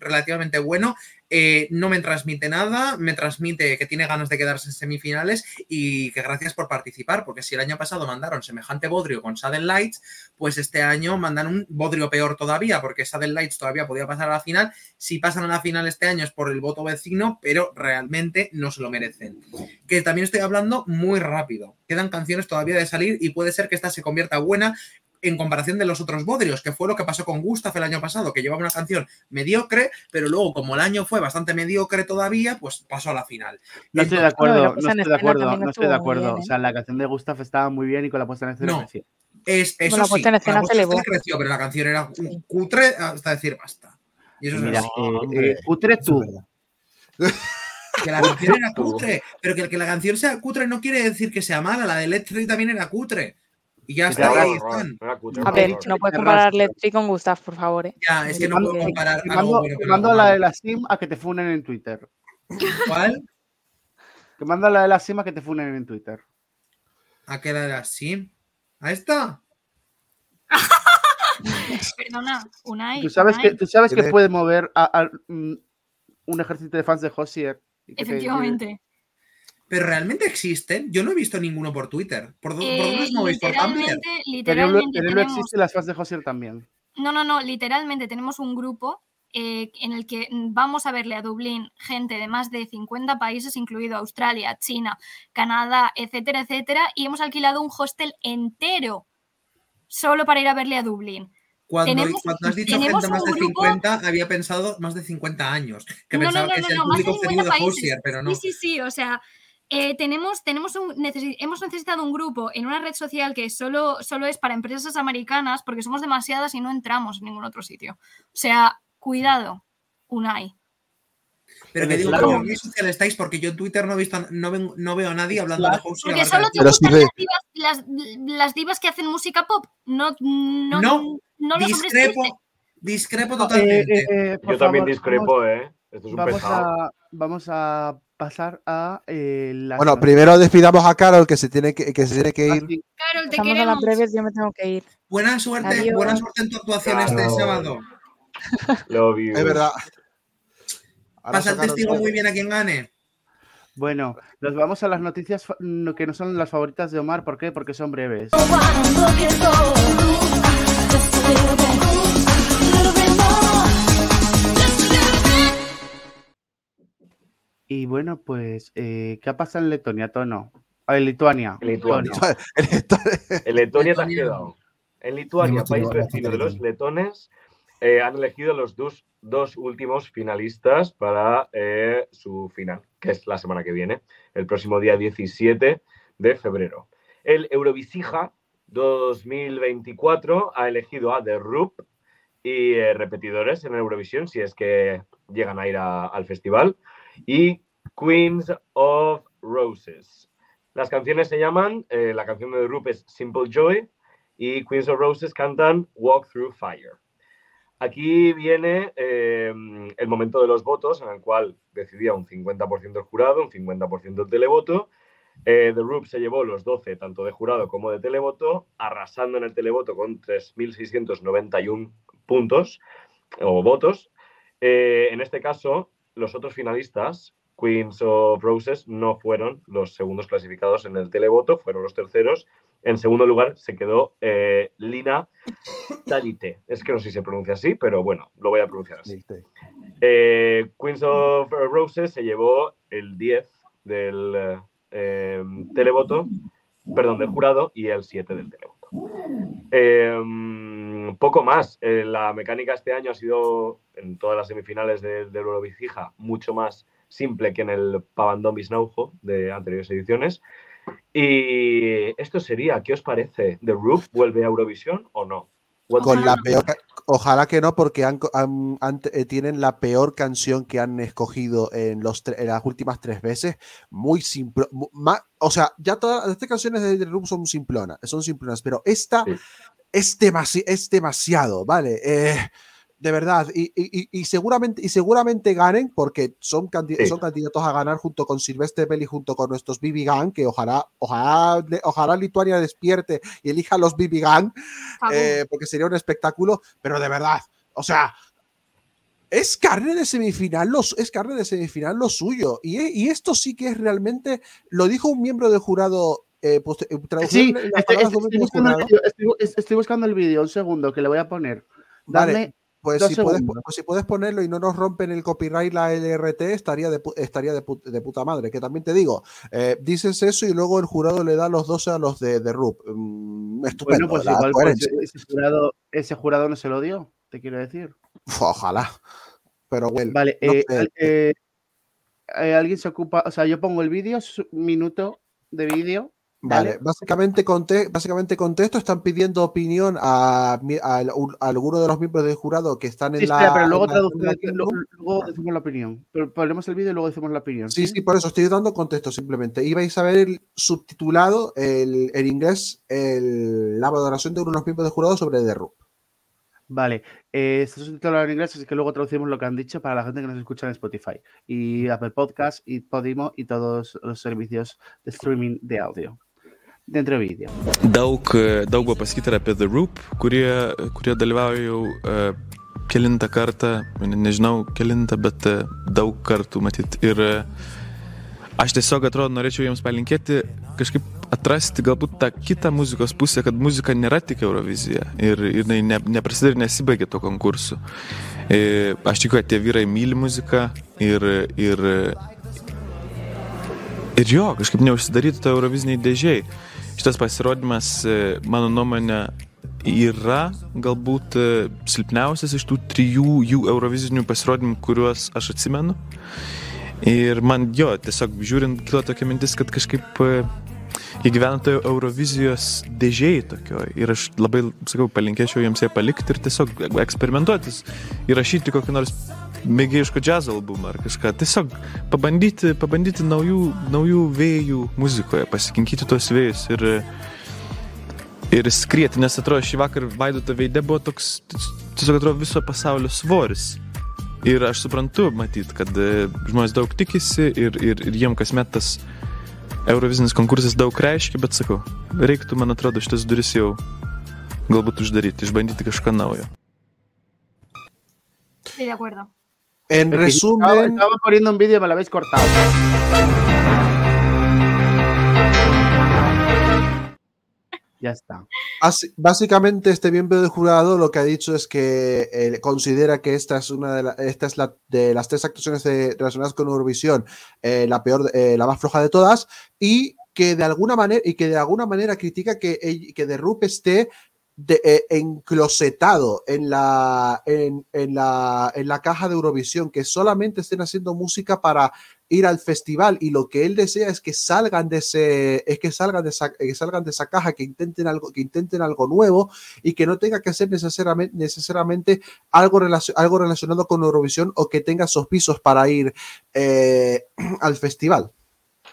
relativamente bueno, eh, no me transmite nada. Me transmite que tiene ganas de quedarse en semifinales y que gracias por participar, porque si el año pasado mandaron semejante bodrio con Sudden Lights, pues este año mandan un bodrio peor todavía, porque Sudden Lights todavía podía pasar a la final. Si pasan a la final este año es por el voto vecino, pero realmente no se lo merecen. Que también estoy hablando muy rápido. Quedan canciones todavía de salir y puede ser que esta se convierta buena en comparación de los otros bodrios, que fue lo que pasó con Gustav el año pasado, que llevaba una canción mediocre, pero luego como el año fue bastante mediocre todavía, pues pasó a la final. No estoy de acuerdo, no estoy de acuerdo, no estoy de acuerdo. bien, O sea, la canción de Gustav estaba muy bien y con la puesta en escena No. creció. Es, eso la sí, puesta en escena la se puesta en elevó. escena creció, pero la canción era Sí. cutre hasta decir basta. Y eso es Mira, eh, eh, cutre tú. Que la canción era cutre, pero que, que la canción sea cutre no quiere decir que sea mala. La de Let's Play también era cutre. Y ya Que está, ahí están. A ver, no puedes comparar Play con Gustav, por favor. ¿eh? Ya, es que no puedo comparar Te algo mando, bueno te mando la de la SIM a que te funen en Twitter. ¿Cuál? Te mando a la de la SIM a que te funen en Twitter. ¿A qué la era así? ¿A esta? Perdona, Unai. Tú sabes que, tú sabes que puede mover a, a, mm, un ejército de fans de que te- Efectivamente. ¿Pero realmente existen? Yo no he visto ninguno por Twitter. ¿Por, dó- ¿por dónde Eh, os movéis? ¿Por Tumblr? literalmente, Pero tenemos... existe las fans de Hozier también. No, no, no, literalmente tenemos un grupo eh, en el que vamos a verle a Dublín gente de más de 50 países, incluido Australia, China, Canadá, etcétera, etcétera, y hemos alquilado un hostel entero solo para ir a verle a Dublín. Cuando, Tenemos- cuando has dicho gente más de grupo- 50, había pensado más de 50 años. Que No, no, pensaba no, que no, es el no, más de público 50 objetivo de países. Hozier, pero no. Sí, sí, sí, o sea, eh, tenemos, tenemos un, necesi- hemos necesitado un grupo en una red social que solo, solo es para empresas americanas porque somos demasiadas y no entramos en ningún otro sitio. O sea, cuidado, Unai. Pero En que digo, Slack. ¿cómo qué social estáis? Porque yo en Twitter no he visto, no, ven- no veo a nadie hablando de. Hozier. Porque solo te gustan las, divas, las, las divas que hacen música pop. No, no, No, no lo sobreestimes. Discrepo, discrepo Eh, totalmente. eh, eh, Yo también discrepo, ¿eh? Esto es un Vamos, pesado. a, vamos a pasar a eh, las Bueno, primero despidamos a Carol que se tiene que, que se tiene que ir. Así- Carol, te a queremos. breves, yo me tengo que ir. Buena suerte, Adiós. buena suerte en tu actuación este sábado. Love you. Es verdad. Ahora Pasa el testigo muy bien a quien gane. Bueno, nos vamos a las noticias que no son las favoritas de Omar. ¿Por qué? Porque son breves. Y bueno, pues, eh, ¿qué ha pasado en Letonia, Tono? En Lituania. En Lituania. En Letonia te has quedado. En Lituania, país vecino de los letones, eh, han elegido los dos, dos últimos finalistas para eh, su final, que es la semana que viene, el próximo día 17 de febrero. El Eurovisija 2024 ha elegido a The Roop y eh, repetidores en Eurovisión, si es que llegan a ir a- al festival, y Queens of Roses. Las canciones se llaman, eh, la canción de Roop es Simple Joy y Queens of Roses cantan Walk Through Fire. Aquí viene eh, el momento de los votos, en el cual decidía un 50% el jurado, un 50% el televoto. Eh, The Roop se llevó los 12, tanto de jurado como de televoto, arrasando en el televoto con 3.691 puntos o votos. Eh, en este caso, los otros finalistas, Queens of Roses, no fueron los segundos clasificados en el televoto, fueron los terceros. En segundo lugar se quedó eh, Lina Talite. Es que no sé si se pronuncia así, pero bueno, lo voy a pronunciar así. Eh, Queens of Roses se llevó el 10 del eh, televoto, perdón, del jurado y el 7 del televoto. Eh, poco más. Eh, la mecánica este año ha sido, en todas las semifinales de, de Eurovicija, mucho más simple que en el Pavandón Bisnaujo de anteriores ediciones. Y esto sería, ¿qué os parece? ¿The Roof vuelve a Eurovisión o no? Con la peor, ojalá que no, porque han, han- han- eh, tienen la peor canción que han escogido en, los en las últimas tres veces. Muy simple. o sea, ya todas estas canciones de The Room son simplonas, son simplonas, pero esta Sí. es, demasi- es demasiado, ¿vale? Eh, de verdad, y, y- y- y seguramente, y seguramente ganen, porque son, candi- Sí. son candidatos a ganar junto con Silvestre Belli, junto con nuestros BB Gang, que ojalá, ojalá, ojalá Lituania despierte y elija a los BB Gang, eh, porque sería un espectáculo, pero de verdad, o sea, es carne de semifinal, los, es carne de semifinal lo suyo. Y, y esto sí que es realmente, lo dijo un miembro del jurado, eh, poste- eh, Sí, estoy, buscando el estoy bu- estoy buscando el vídeo, un segundo, que le voy a poner. Vale, Dame Pues si, puedes, pues si puedes ponerlo y no nos rompen el copyright la LRT, estaría de, estaría de, pu- de puta madre. Que también te digo, eh, dices eso y luego el jurado le da los dos a los de, de RUP. Mm, estupendo. Bueno, pues la igual pues, ese, jurado, ese jurado no se lo dio, te quiero decir. Uf, Ojalá. Pero bueno, Vale, no eh, eh, eh, alguien se ocupa, o sea, yo pongo el vídeo, minuto de vídeo. Vale, básicamente, conte- básicamente con texto están pidiendo opinión a, a, un- a alguno de los miembros del jurado que están en Sí, la. espera, pero luego, la- la luego decimos la opinión. Pero ponemos el vídeo y luego decimos la opinión. Sí, sí, por eso estoy dando contexto simplemente. Y vais a ver el subtitulado, el, en inglés, el- la valoración de unos miembros del jurado sobre The Roop. Vale, eh, está subtitulado en inglés, así que luego traducimos lo que han dicho para la gente que nos escucha en Spotify y Apple Podcast y Podimo y todos los servicios de streaming de audio. De vídeo. Daug, e, daug buvo pasakyta ir apie The Roop, kurie, kurie dalyvauja jau e, kelintą kartą, ne- nežinau kelintą, bet e, daug kartų matyt. Ir e, aš tiesiog atrodo norėčiau jiems palinkėti kažkaip atrasti galbūt tą kitą muzikos pusę, kad muzika nėra tik Eurovizija ir jinai ne, neprasideda ir nesibaigia to konkursu. E, Aš tikiu, kad tie vyrai myli muziką ir, ir, ir jo, kažkaip neužsidarytų to Euroviziniai dėžiai. Šitas pasirodymas, e, mano nuomonė, yra galbūt e, silpniausias iš tų trijų jų Eurovizinių pasirodymų, kuriuos aš atsimenu. Ir man jo, tiesiog žiūrint, kilo tokia mintis, kad kažkaip jie gyvena toje Eurovizijos dėžiai tokioj. Ir aš labai, sakau, palinkėčiau jiems ją palikti ir tiesiog eksperimentuotis, įrašyti kokį nors mėgėjiško džiazo albumą ar kažką. Tiesiog pabandyti, pabandyti naujų, naujų vėjų muzikoje, pasikinkyti tos vėjus ir, ir skrieti, nes atrodo šį vakarą Vaidoto veidė buvo toks, tiesiog atrodo viso pasaulio svoris. Ir aš suprantu, matyt, kad e, žmonės daug tikisi ir, ir, ir jiem kasmet tas Eurovizinis konkursas daug reiškia, bet sakau, reiktų, man atrodo, šitas duris jau galbūt uždaryti, išbandyti kažką naujo. Estoy de acuerdo. En Es que Estaba, resumen, estaba poniendo un vídeo y me lo habéis cortado. Ya está. Básicamente, este miembro del jurado lo que ha dicho es que eh, considera que esta es una de, la- esta es la, de las tres actuaciones de- relacionadas con Eurovisión, eh, la peor, eh, la más floja de todas, y que de alguna manera y que de alguna manera critica que, que The Roop esté eh, enclosetado en la, en, en la, en la caja de Eurovisión, que solamente estén haciendo música para ir al festival y lo que él desea es que salgan de ese es que salgan de esa, que salgan de esa caja que intenten algo que intenten algo nuevo y que no tenga que hacer necesariamente, necesariamente algo, relacio- algo relacionado con Eurovisión o que tenga esos pisos para ir eh, al festival.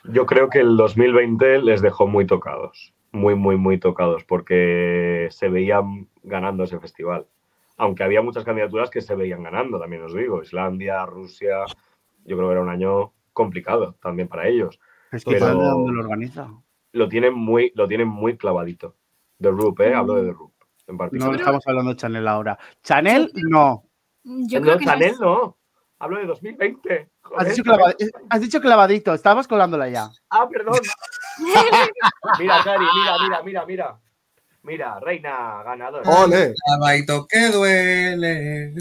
Yo creo que el 2020 les dejó muy tocados, muy, muy, muy tocados, porque se veían ganando ese festival. Aunque había muchas candidaturas que se veían ganando, también os digo, Islandia, Rusia, yo creo que era un año complicado también para ellos. Es que Pero- ¿de dónde lo organiza? Lo tienen muy, lo tienen muy clavadito. The Roop, ¿eh? Hablo de The Roop, en No estamos hablando de Chanel ahora. Chanel, no. Yo no, creo que no Chanel es- no. Hablo de 2020. Has Joder, dicho, clava- has dicho clavadito, estabas colándola ya. Ah, perdón. mira, Cari, mira, mira, mira, mira. Mira, reina ganadora. ¡Ole! Clavadito que duele.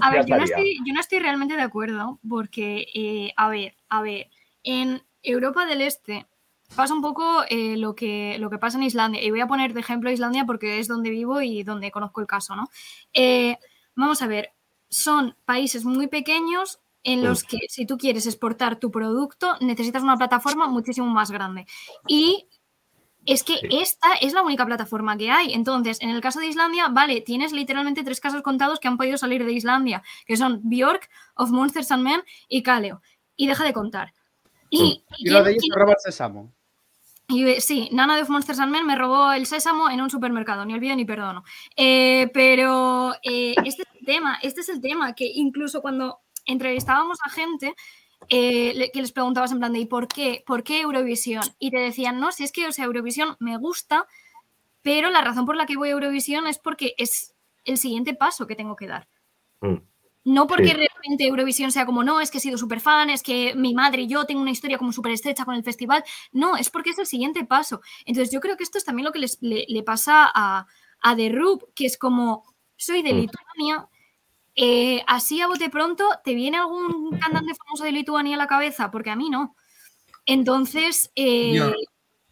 A ver, Ya yo no, estaría. estoy, yo no estoy realmente de acuerdo porque, eh, a ver, a ver, en Europa del Este pasa un poco eh, lo, que, lo que pasa en Islandia. Y voy a poner de ejemplo Islandia porque es donde vivo y donde conozco el caso, ¿no? Eh, vamos a ver, son países muy pequeños en los que si tú quieres exportar tu producto necesitas una plataforma muchísimo más grande. Y es que Sí. esta es la única plataforma que hay. Entonces, en el caso de Islandia, vale, tienes literalmente tres casos contados que han podido salir de Islandia, que son Bjork, Of Monsters and Men y Kaleo. Y deja de contar. Y, Y lo de ¿quién- ellos roba el sésamo. y, eh, sí, Nana de Of Monsters and Men me robó el sésamo en un supermercado, ni olvido ni perdono. Eh, pero eh, este es el tema, este es el tema, que incluso cuando entrevistábamos a gente eh, que les preguntabas en plan de ¿y por qué? ¿Por qué Eurovisión? Y te decían, no, si es que, o sea, Eurovisión me gusta, pero la razón por la que voy a Eurovisión es porque es el siguiente paso que tengo que dar. Mm. No porque Sí. realmente Eurovisión sea como, no, es que he sido súper fan, es que mi madre y yo tengo una historia como súper estrecha con el festival. No, es porque es el siguiente paso. Entonces yo creo que esto es también lo que les, le, le pasa a, a The Roop, que es como, soy de Mm. Lituania, eh, así a bote pronto, ¿te viene algún cantante famoso de Lituania a la cabeza? Porque a mí no. Entonces, eh,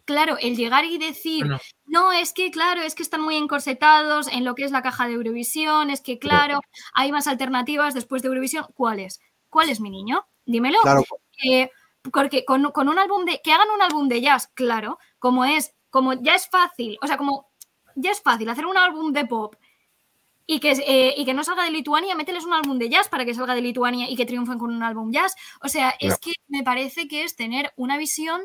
claro, el llegar y decir, no, es que claro, es que están muy encorsetados en lo que es la caja de Eurovisión, es que claro, hay más alternativas después de Eurovisión. ¿Cuáles? ¿Cuál es mi niño? Dímelo. Claro, Eh, porque con, con un álbum de. Que hagan un álbum de jazz, claro, como es, como ya es fácil, o sea, como ya es fácil hacer un álbum de pop y que, eh, y que no salga de Lituania, mételes un álbum de jazz para que salga de Lituania y que triunfen con un álbum jazz. O sea, es que me parece que es tener una visión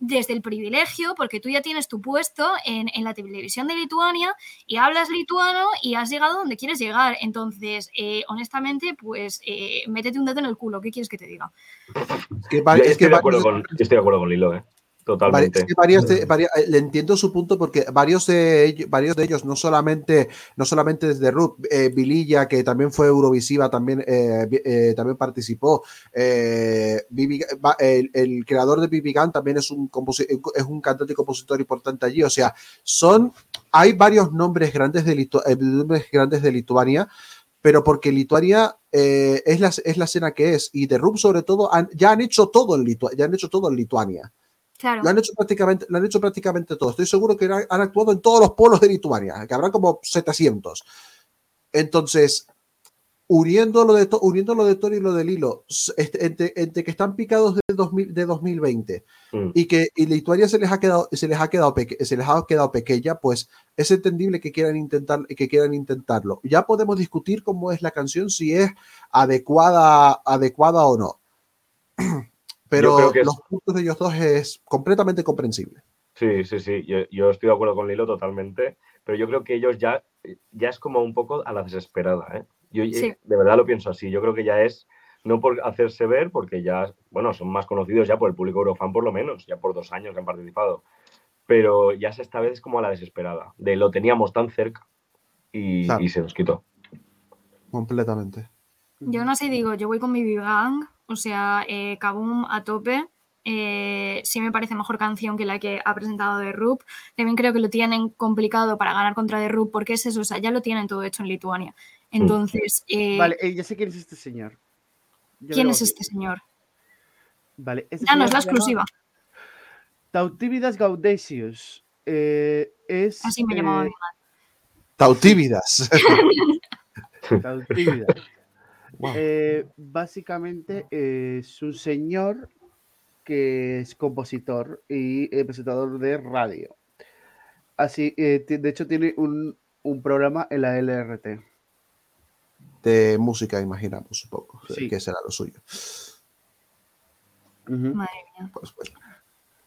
desde el privilegio, porque tú ya tienes tu puesto en, en la televisión de Lituania y hablas lituano y has llegado donde quieres llegar. Entonces, eh, honestamente, pues eh, métete un dedo en el culo. ¿Qué quieres que te diga? es que, estoy, de acuerdo con, yo estoy de acuerdo con Lilo, ¿eh? Totalmente. es que varios de- vari- eh, le entiendo su punto porque varios de ellos, varios de ellos no solamente, no solamente desde Ruth, eh, Vililla, que también fue Eurovisiva, también, eh, eh, también participó. eh, Bibi- va- el, el creador de Bibi Gun también es un, composi- es un cantante y compositor importante allí. O sea, son, hay varios nombres grandes de, Litu- eh, nombres grandes de Lituania. Pero porque Lituania eh, es, la, es la escena que es, y The Roop sobre todo, han- ya han hecho todo en Litua- ya han hecho todo en Lituania. Claro. Lo han hecho prácticamente, lo han hecho prácticamente todo. Estoy seguro que han, han actuado en todos los polos de Lituania, que habrá como 700. Entonces, uniendo lo de, to- uniendo lo de Tori y lo del hilo, este, entre, entre que están picados de, 2000 de 2020 Mm. y que y Lituania se les ha quedado, se les ha quedado, peque- se les ha quedado pequeña, pues es entendible que quieran intentar, que quieran intentarlo. Ya podemos discutir cómo es la canción, si es adecuada, adecuada o no. Pero es- los puntos de ellos dos es completamente comprensible. Sí, sí, sí, yo, yo estoy de acuerdo con Lilo totalmente, pero yo creo que ellos ya, ya es como un poco a la desesperada, ¿eh? Yo eh, Sí. de verdad lo pienso así, yo creo que ya es, no por hacerse ver, porque ya, bueno, son más conocidos ya por el público eurofan por lo menos, ya por dos años que han participado, pero ya es esta vez como a la desesperada, de lo teníamos tan cerca y, Claro. y se nos quitó. Completamente. Yo no sé, digo, yo voy con mi Big Bang, o sea, eh, Kaboom a tope. eh, sí me parece mejor canción que la que ha presentado The Roop. También creo que lo tienen complicado para ganar contra The Roop porque es eso, o sea, ya lo tienen todo hecho en Lituania. Entonces, eh, Vale, eh, ya sé quién es este señor. Yo ¿quién es este señor? Vale, este Ya no señor es la exclusiva. Tautividas Gaudesius eh, es. Así me llamaba mi madre. Tautívidas. Tautividas. Wow. Eh, básicamente es un señor que es compositor y eh, presentador de radio. Así, eh, de hecho, tiene un, un programa en la LRT. De música, imaginamos un poco, Sí. que será lo suyo. Madre mía. Pues.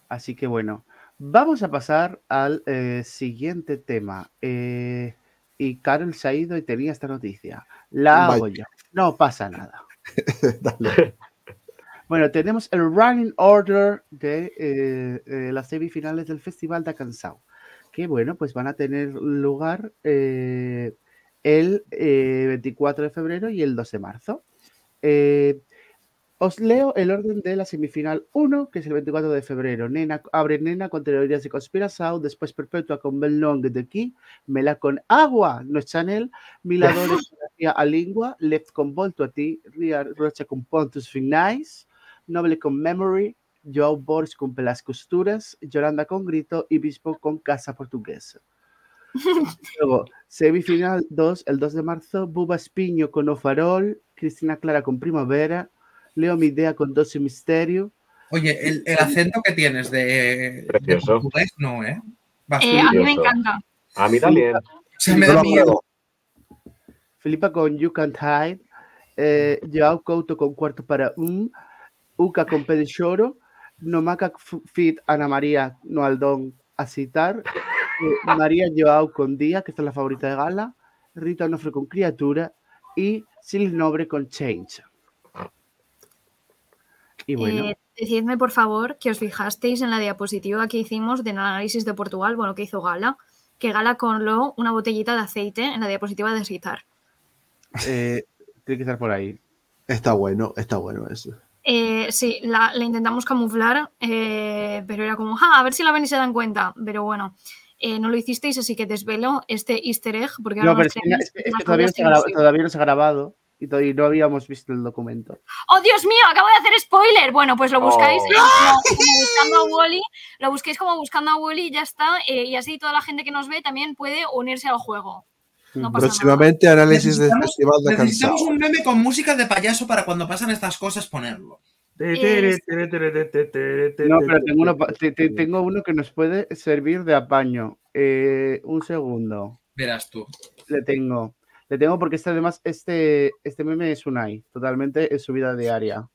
Así que bueno, vamos a pasar al eh, siguiente tema. Eh, y Carol se ha ido y tenía esta noticia. La hago yo. No pasa nada. Dale. Bueno, tenemos el running order de eh, eh, las semifinales del Festival de Cansao, que bueno, pues van a tener lugar eh, el eh, 24 de febrero y el 2 de marzo. Os leo el orden de la semifinal 1, que es el 24 de febrero. Nena abre Nena con teorías de conspiración, después Perpetua con Bel Long de aquí, Mela con Agua, no es Chanel, Miladores a Lingua, Left con Volto a ti, Ria Rocha con Pontus Finais, Noble con Memory, Joao Boris con Pelas Costuras, Yolanda con Grito y Bispo con Casa Portuguesa. Luego, semifinal 2, el 2 de marzo, Buba Espiño con O Farol, Cristina Clara con Primavera, Leo Midea con Doce Misterio, Oye, el, el acento que tienes de, de Precioso. portugués, no, ¿eh? Eh, a mí me encanta. A mí también. O sea, me da miedo. Filipa con You Can't Hide, eh, Joao Couto con Cuarto para Un, Uca con Pedixoro, Nomaka F- Fit Ana María Noaldón a citar, eh, María Joao con Día, que esta es la favorita de Gala, Rita Onofre con Criatura y Sil Nobre con Change. Y bueno, Eh, decidme, por favor, que os fijasteis en la diapositiva que hicimos del análisis de Portugal, bueno, que hizo Gala, que Gala coló una botellita de aceite en la diapositiva de Citar. eh, tiene que estar por ahí. Está bueno, está bueno eso. Eh, sí, la, la intentamos camuflar, eh, pero era como, "Ja, a ver si la ven y se dan cuenta. Pero bueno, eh, no lo hicisteis, así que desvelo este easter egg, porque ahora No, pero es que, tenéis es que- es que unas todavía, no se grabado, todavía no se ha grabado y todavía no habíamos visto el documento. ¡Oh, Dios mío! Acabo de hacer spoiler. Bueno, pues lo buscáis Oh. como, como buscando a Wally. Lo busquéis como buscando a Wally y ya está. eh, y así toda la gente que nos ve también puede unirse al juego. No Próximamente análisis del Necesitamos- Festival de Necesitamos un meme con música de payaso para cuando pasan estas cosas ponerlo. Es- No, pero tengo uno, pa- te- te- tengo uno que nos puede servir de apaño. Eh, un segundo. Verás tú. Le tengo. Le tengo porque este además, este, este meme es un AI, totalmente en su vida diaria.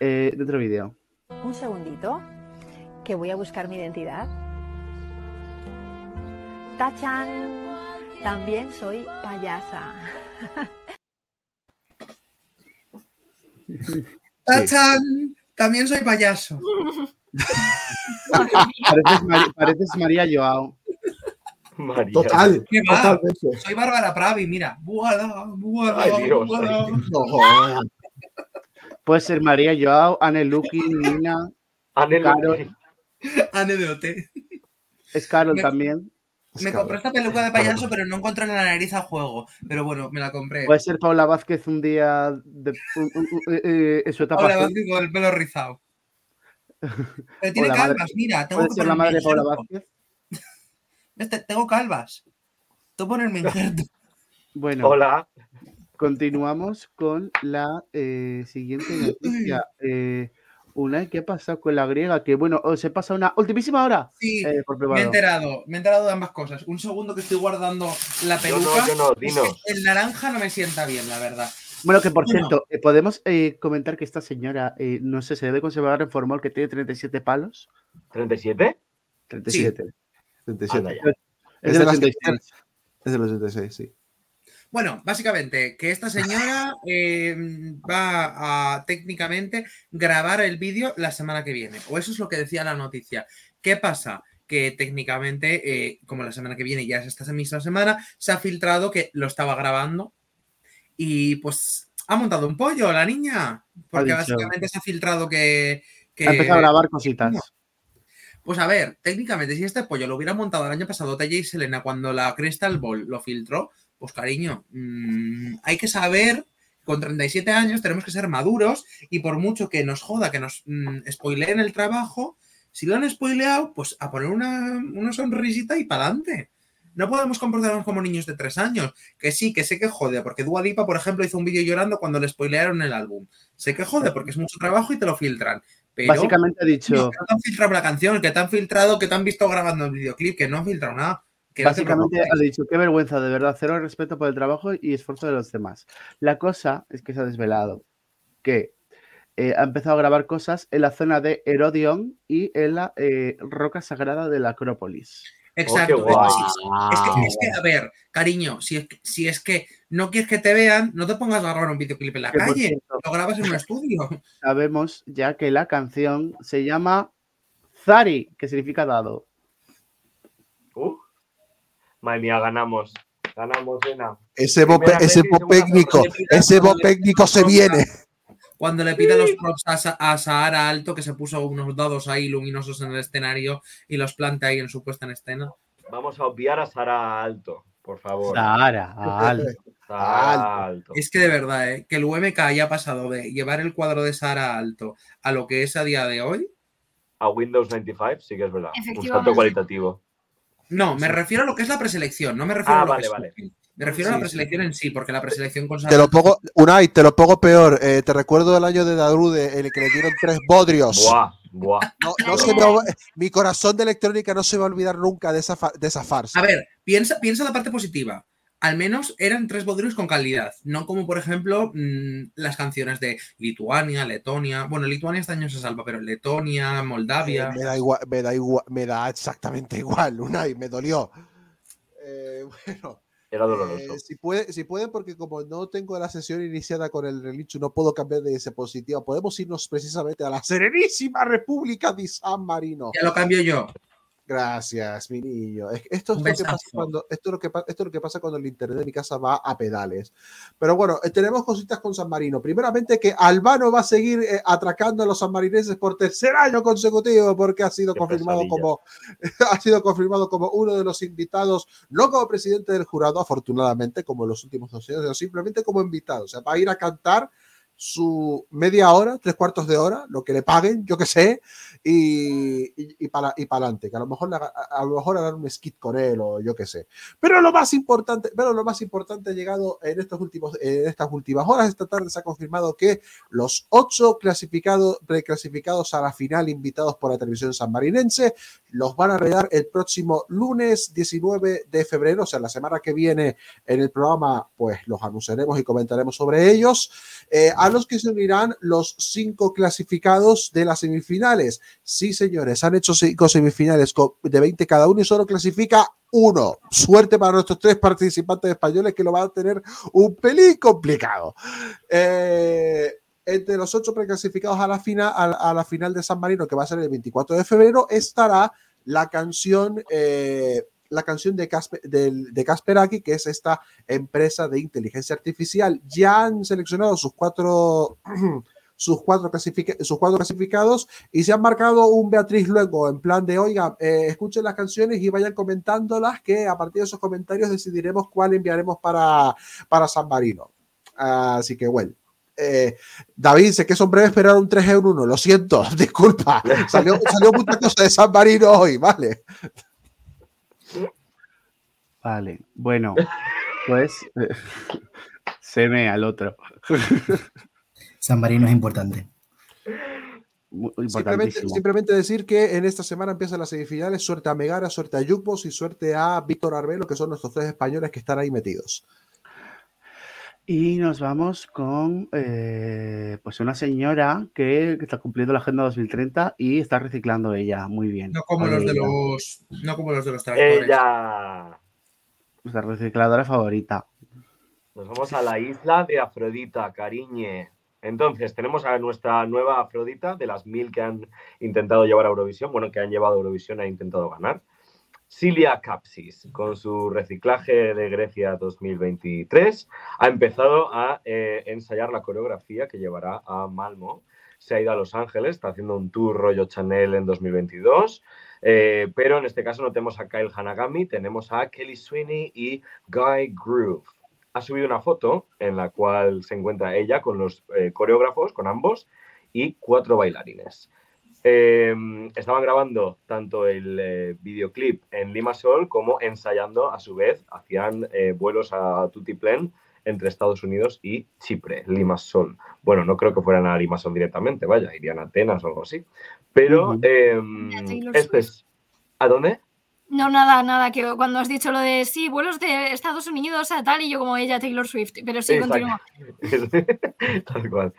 Eh, de otro vídeo. Un segundito, que voy a buscar mi identidad. ¡Tachan! También soy payasa. ¡Tachán! También soy payaso. Pareces, pareces María Joao. María. Total, ¿Qué va? totalmente. Soy Bárbara Pravi, mira. Buala, buala, Ay, Dios. buala. No jodas. Puede ser María Joao, Anne Lucky, Nina, Anel- Carol. Anne de OT. es Carol Me- también. Me compré esta peluca de payaso, pero no encontré en la nariz al juego. Pero bueno, me la compré. Puede ser Paula Vázquez un día de, un- un- un- eh, eh, en su etapa. Paula. Vázquez con el pelo rizado. Pero tiene calvas, mira. Tengo Puede que ser la madre de Paula. Vázquez. Este, tengo calvas. Tú ponerme injerto. Bueno. Hola. Continuamos con la eh, siguiente noticia. Eh, una, ¿qué ha pasado con la griega? Que bueno, oh, se pasa una ultimísima hora. Sí, eh, por me he enterado, me he enterado de ambas cosas. Un segundo que estoy guardando la peluca. Yo no, no, es que el naranja no me sienta bien, la verdad. Bueno, que por cierto, eh, podemos comentar que esta señora, no sé, se debe conservar en formol que tiene 37 palos. ¿37? 37. Sí. Ah, es, 86. sí. Bueno, básicamente, que esta señora em, va a técnicamente grabar el vídeo la semana que viene. O eso es lo que decía la noticia. ¿Qué pasa? Que técnicamente, eh, como la semana que viene ya es esta misma semana, se ha filtrado que lo estaba grabando. Y pues ha montado un pollo la niña. Porque básicamente se ha filtrado que. que... Ha empezado a grabar cositas. Pues a ver, técnicamente, si este pollo lo hubiera montado el año pasado Tella y Selena cuando la Crystal Ball lo filtró, pues cariño, mm, hay que saber, con 37 años tenemos que ser maduros y por mucho que nos joda, que nos mm, spoileen el trabajo, Si lo han spoileado, pues a poner una, una sonrisita y para adelante. No podemos comportarnos como niños de tres años. Que sí, que sé que jode, porque Dua Lipa, por ejemplo, hizo un vídeo llorando cuando le spoilearon el álbum. Sé que jode, porque es mucho trabajo y te lo filtran. Pero Básicamente ha dicho, que no te han filtrado la canción, que te han filtrado, que te han visto grabando el videoclip, que no han filtrado nada. Que básicamente ha dicho, qué vergüenza, de verdad, cero respeto por el trabajo y esfuerzo de los demás. La cosa es que se ha desvelado que eh, ha empezado a grabar cosas en la zona de Herodion y en la eh, roca sagrada de la Acrópolis. Exacto. Oh, sí. Es que, es que, a ver, cariño, si es, que, si es que no quieres que te vean, no te pongas a grabar un videoclip en la calle. cierto, Lo grabas en un estudio. sabemos ya que la canción se llama Zari, que significa dado. Uh, madre mía, ganamos. Ganamos, Ena. Ese bo, ese bo técnico, ese bo técnico se viene. Cuando le pide los props a, Sa- a Sahara Alto, que se puso unos dados ahí luminosos en el escenario y los planta ahí en su puesta en escena. Vamos a obviar a Sara Alto, por favor. Sara, al- Sara Alto. Es que de verdad, ¿eh? que el UMK haya pasado de llevar el cuadro de Sahara Alto a lo que es a día de hoy. A Windows 95, sí que es verdad. Un salto cualitativo. No, me refiero a lo que es la preselección, no me refiero Ah, a lo vale, que es vale. Me refiero a Sí, la preselección en sí, porque la preselección con Te Sahara lo pongo, Unai, te lo pongo peor. Eh, te recuerdo el año de Darude, el que le dieron tres bodrios. Buah, buah. No, no se me mi corazón de electrónica no se va a olvidar nunca de esa, fa- de esa farsa. A ver, piensa, piensa la parte positiva. Al menos eran tres bodrios con calidad, no como por ejemplo mm, las canciones de Lituania, Letonia. Bueno, Lituania este año se salva, pero Letonia, Moldavia. Eh, me da igual, me da igual, me da exactamente igual, Unai, me dolió. Eh, bueno, Era doloroso. eh, si, puede, si pueden, porque como no tengo la sesión iniciada con el relicho, no puedo cambiar de ese positivo. Podemos irnos precisamente a la serenísima República de San Marino. Ya lo cambio yo. Gracias, mi niño. Esto es, lo que pasa cuando, esto, es lo que, esto es lo que pasa cuando el internet de mi casa va a pedales. Pero bueno, eh, tenemos cositas con San Marino. Primeramente que Albano va a seguir eh, atracando a los sanmarinenses por tercer año consecutivo porque ha sido Qué confirmado pesadilla. como ha sido confirmado como uno de los invitados, no como presidente del jurado, afortunadamente, como en los últimos dos años, sino simplemente como invitado. O sea, va a ir a cantar su media hora, tres cuartos de hora, lo que le paguen, yo que sé, y, y, y para adelante, que a lo mejor a lo mejor harán un skit con él o yo que sé. Pero lo más importante, pero lo más importante ha llegado en estos últimos, en estas últimas horas, esta tarde se ha confirmado que los ocho clasificados, preclasificados a la final invitados por la televisión sanmarinense, los van a regar el próximo lunes 19 de febrero, o sea, la semana que viene en el programa, pues los anunciaremos y comentaremos sobre ellos. Eh, los que se unirán los cinco clasificados de las semifinales. Sí, señores, han hecho cinco semifinales de 20 cada uno y solo clasifica uno. Suerte para nuestros tres participantes españoles que lo van a tener un pelín complicado. Eh, entre los ocho preclasificados a la, final, a la final de San Marino, que va a ser el 24 de febrero, estará la canción, eh, la canción de, Casper, de que es esta empresa de inteligencia artificial. Ya han seleccionado sus cuatro, sus cuatro, clasifica- sus cuatro clasificados y se han marcado un Beatriz luego en plan de, oiga, eh, escuchen las canciones y vayan comentándolas, que a partir de esos comentarios decidiremos cuál enviaremos para, para San Marino. Así que bueno. Eh, David, sé que son breves, pero era un 3 en 1. Lo siento, disculpa. Salió, salió mucha cosa de San Marino hoy, ¿vale? Vale, bueno, pues se me al otro. San Marino es importante. Muy Simplemente, decir que en esta semana empiezan las semifinales. Suerte a Megara, suerte a Yukbos y suerte a Víctor Arbelo, que son nuestros tres españoles que están ahí metidos. Y nos vamos con eh, pues una señora que, que está cumpliendo la Agenda 2030 y está reciclando ella muy bien. No como los de los. No como los de los tractores. Ella. Nuestra recicladora favorita. Nos vamos a la isla de Afrodita, cariñe. Entonces, tenemos a nuestra nueva Afrodita, de las mil que han intentado llevar a Eurovisión, bueno, que han llevado a Eurovisión e intentado ganar. Cilia Capsis, con su reciclaje de Grecia 2023, ha empezado a eh, ensayar la coreografía que llevará a Malmo. Se ha ido a Los Ángeles, está haciendo un tour rollo Chanel en 2022, eh, pero en este caso no tenemos a Kyle Hanagami, tenemos a Kelly Sweeney y Guy Groove ha subido una foto en la cual se encuentra ella con los eh, coreógrafos, con ambos, y cuatro bailarines. eh, estaban grabando tanto el eh, videoclip en Limassol como ensayando a su vez, hacían vuelos a Tutiplen entre Estados Unidos y Chipre, Limassol. Bueno, no creo que fueran a Limassol directamente, vaya, irían a Atenas o algo así. Pero eh, Taylor este es... ¿A dónde? No, nada, nada, que cuando has dicho lo de sí, vuelos de Estados Unidos a tal, y yo como ella, Taylor Swift. Pero sí, Exacto. continúa. Tal cual.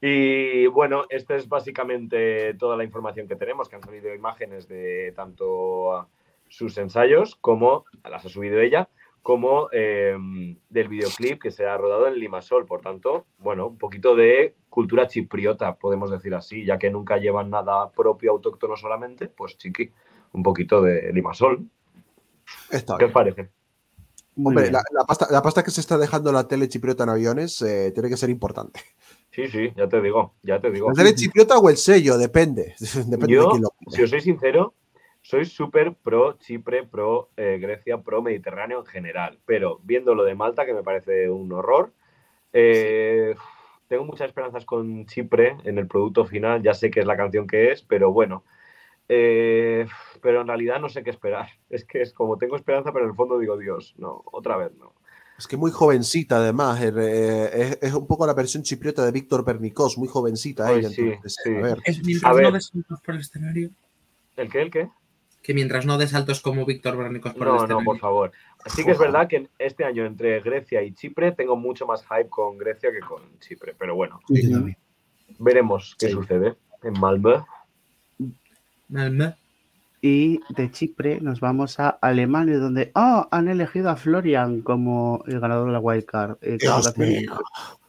Y bueno, esta es básicamente toda la información que tenemos, que han salido imágenes de tanto sus ensayos como las ha subido ella, como eh, del videoclip que se ha rodado en Limasol. Por tanto, bueno, un poquito de cultura chipriota, podemos decir así, ya que nunca llevan nada propio autóctono solamente, pues chiqui, un poquito de Limasol. Está ¿Qué bien. os parece? Hombre, la, la pasta, la pasta que se está dejando la tele chipriota en aviones eh, tiene que ser importante. Sí, sí, ya te digo, ya te digo. ¿La tele chipriota o el sello? Depende. Depende de Yo, quién lo si os soy sincero, soy súper pro Chipre, pro eh, Grecia, pro Mediterráneo en general. Pero viendo lo de Malta, que me parece un horror, eh, tengo muchas esperanzas con Chipre en el producto final. Ya sé que es la canción que es, pero bueno. Eh, pero en realidad no sé qué esperar. Es que es como tengo esperanza, pero en el fondo digo, Dios, no, otra vez no. Es que muy jovencita, además. eh, eh, es, es un poco la versión chipriota de Víctor Pernicós, muy jovencita Ay, ella. sí, entonces, sí. A ver, Es A ver. des saltos por el escenario. ¿El qué? ¿El qué? Que mientras no des saltos como Víctor Bernicos por el No, no, escenario. por favor. Sí que es verdad que este año entre Grecia y Chipre tengo mucho más hype con Grecia que con Chipre. Pero bueno, veremos qué Sí. sucede en Malmö. Malmö. Y de Chipre nos vamos a Alemania, donde oh, han elegido a Florian como el ganador de la wildcard. eh.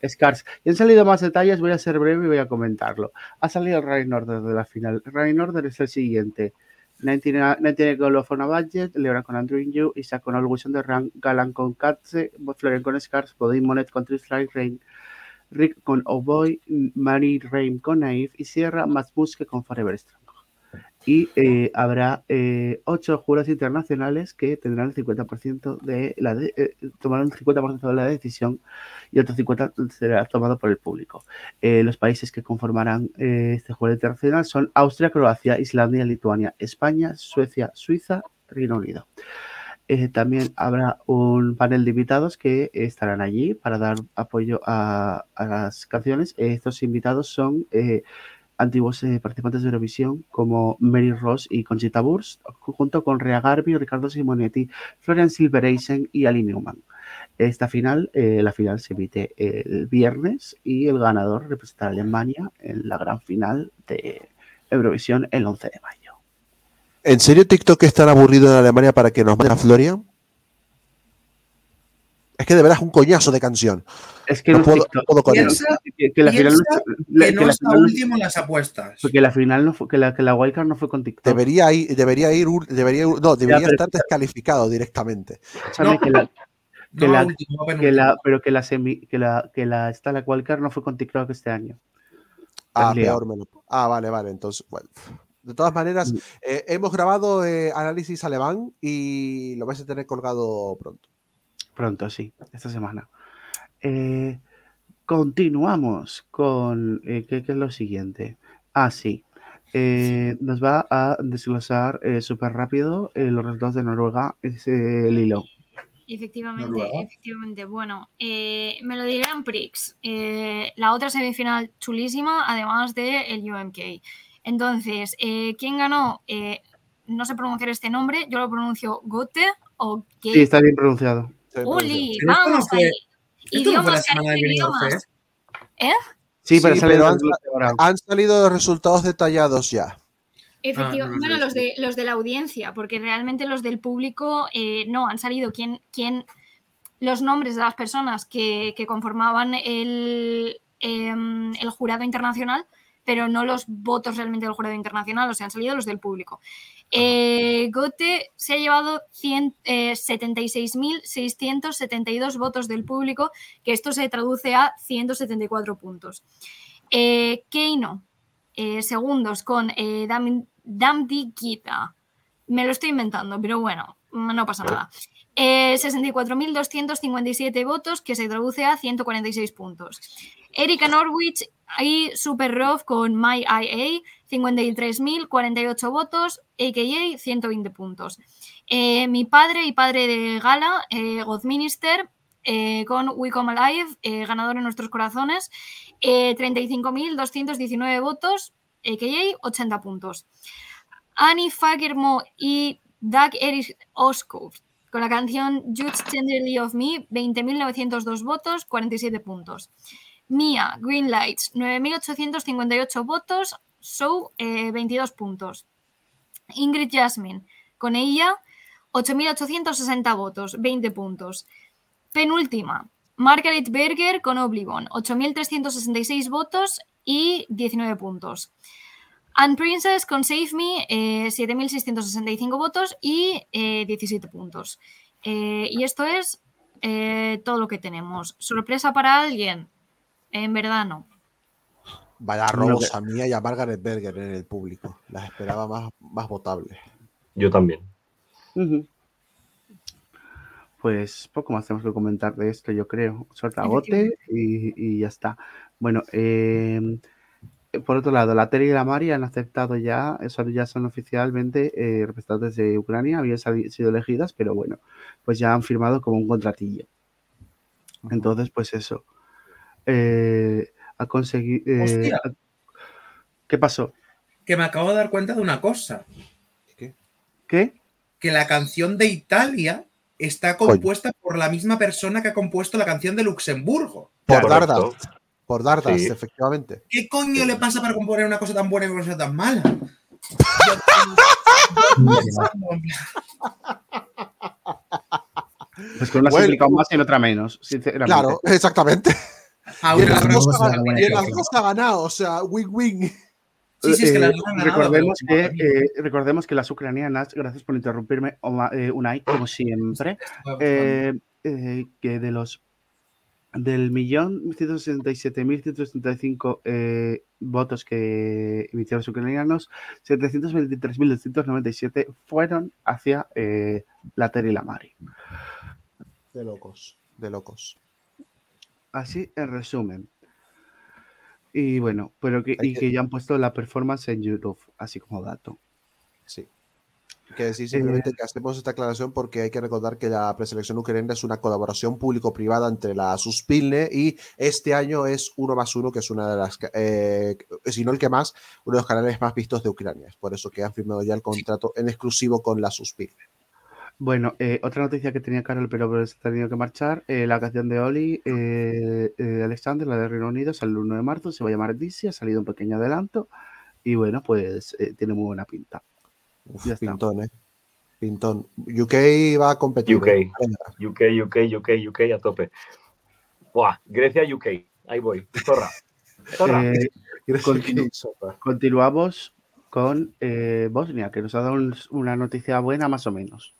Scars. Y han salido más detalles, voy a ser breve y voy a comentarlo. Ha salido el order de la final. El running order es el siguiente. 99 99 Goal of on a Budget, Leora con Andrew Yu, Isaac con All Wilson de Rank, Galan con Katze, Florian con Scars, Bodin Monet con Trislike Rain, Rick con Oboy, Mary Rain con Naive y Sierra Matsmuske con Forever Strong. Y eh, habrá eh, ocho jurados internacionales que tendrán el 50% de la eh, tomarán el 50% de la decisión y otro 50% será tomado por el público. Los países que conformarán este jurado internacional son Austria, Croacia, Islandia, Lituania, España, Suecia, Suiza, Reino Unido. También habrá un panel de invitados que estarán allí para dar apoyo a, las canciones. Estos invitados son antiguos eh, participantes de Eurovisión como Mary Ross y Conchita Wurst, junto con Rea Garbi, Ricardo Simonetti, Florian Silbereisen y Ali Newman. Esta final, eh, la final se emite el viernes y el ganador representará a Alemania en la gran final de Eurovisión el 11 de mayo. ¿En serio TikTok es tan aburrido en Alemania para que nos manden a Florian? Es que de verdad es un coñazo de canción. Es que No no puedo, puedo con él. Piensa que, que la final no, piensa la- que que no la está final último en las apuestas. porque la final no fue, que la, que la wildcard no fue con TikTok. Debería ir, debería ir, ur- debería ir- no, debería estar descalificado directamente. No. que la- que no la- último, va que penúltimo. la- pero que la semi, que la, que la, esta, la wildcard no fue con TikTok este año. Ah, peor me lo- Ah, vale, vale. Entonces, bueno. De todas maneras, Mm. eh, hemos grabado eh, análisis alemán y lo vais a tener colgado pronto. Pronto, sí, esta semana. Eh, continuamos con eh, ¿qué, qué es lo siguiente. Ah, sí. Eh, nos va a desglosar eh, súper rápido eh, los resultados de Noruega, es eh, Lilo. Efectivamente, Noruega. efectivamente. Bueno, eh, Melody Grand Prix, eh, la otra semifinal chulísima, además del el UMK. Entonces, eh, ¿quién ganó? Eh, no sé pronunciar este nombre, yo lo pronuncio Gote o Sí, Gate. está bien pronunciado. ¡Uli! ¡Vamos fue- ahí! Esto no fue la Idiomas, idiomas. Fest. Sí, pero Sí, sale pero han- ahora. Han salido los resultados detallados ya. Efectivamente, Ah, bueno, los de, los de la audiencia, porque realmente los del público eh, no han salido quién, quién, los nombres de las personas que, que conformaban el, em, el jurado internacional, pero no los votos realmente del jurado internacional, o sea, han salido los del público. Eh, Gote se ha llevado 100, eh, 76.672 votos del público, que esto se traduce a 174 puntos. Eh, Keino, eh, segundos con eh, Dam- Damdi Gita. Me lo estoy inventando, pero bueno, no pasa nada. Eh, 64.257 votos, que se traduce a 146 puntos. Erika Norwich y Super Rof con My IA, 53.048 votos, AKA 120 puntos. Eh, mi padre y padre de Gala, eh, Godminister, eh, con We Come Alive, eh, ganador en nuestros corazones, eh, 35.219 votos, AKA 80 puntos. Annie Fagermo y Doug Erich Oskov con la canción Judge Tenderly of Me, 20.902 votos, 47 puntos. Mia, Green Lights, 9.858 votos, So, eh, 22 puntos. Ingrid Jasmine, con ella, 8.860 votos, 20 puntos. Penúltima, Margaret Berger con Oblivion, 8.366 votos y 19 puntos. And Princess con Save Me, eh, 7.665 votos y eh, 17 puntos. Eh, y esto es eh, todo lo que tenemos. ¿Sorpresa para alguien? En verdad no. Vaya robos a Mía y a Margaret Berger en el público. Las esperaba más, más votables. Yo también. Pues poco más tenemos que comentar de esto, yo creo. Sortagote y, y ya está. Bueno, eh, por otro lado, la Terry y la Mari han aceptado ya, eso ya son oficialmente eh, representantes de Ucrania, habían sido elegidas, pero bueno, pues ya han firmado como un contratillo. Entonces, pues eso. Eh, ha conseguido. Hostia. ¿Qué pasó? Que me acabo de dar cuenta de una cosa. ¿Qué? Que la canción de Italia está compuesta por la misma persona que ha compuesto la canción de Luxemburgo. Por Correcto. Por Dardast, Sí. efectivamente. ¿Qué coño le pasa para componer una cosa tan buena y una cosa tan mala? Pues con una se ha Bueno. implicado más y en otra menos, sinceramente. Claro, exactamente. Ah, Y en las dos ha- ganado, o sea, win-win. Sí, sí, es que Eh, recordemos, que, eh, recordemos que las ucranianas, gracias por interrumpirme, eh, Unai, como siempre, eh, eh, que de los del millón 167.165 eh, votos que emitieron los ucranianos, 723.297 fueron hacia eh, la Terry y la Mari. De locos, de locos. Así en resumen. Y bueno, pero que, y que ya han puesto la performance en YouTube, así como dato. Que decir simplemente que hacemos esta aclaración porque hay que recordar que la preselección ucraniana es una colaboración público-privada entre la Suspilne y este año es uno más uno, que es una de las, eh, si no el que más, uno de los canales más vistos de Ucrania. Es por eso que han firmado ya el contrato en exclusivo con la Suspilne. Bueno, eh, otra noticia que tenía Carol, pero se ha tenido que marchar. eh, la canción de Oli, eh, eh, Alexander, la de Reino Unido, sale el 1 de marzo, se va a llamar Dizzy, ha salido un pequeño adelanto y bueno, pues eh, tiene muy buena pinta. Uf, Ya está. pintón, ¿eh? Pintón. UK va a competir. UK. ¿eh? UK, UK, UK, UK a tope. Buah, Grecia, UK. Ahí voy. Zorra. Zorra. Eh, Con- Continu- continuamos con eh, Bosnia, que nos ha dado un- una noticia buena más o menos.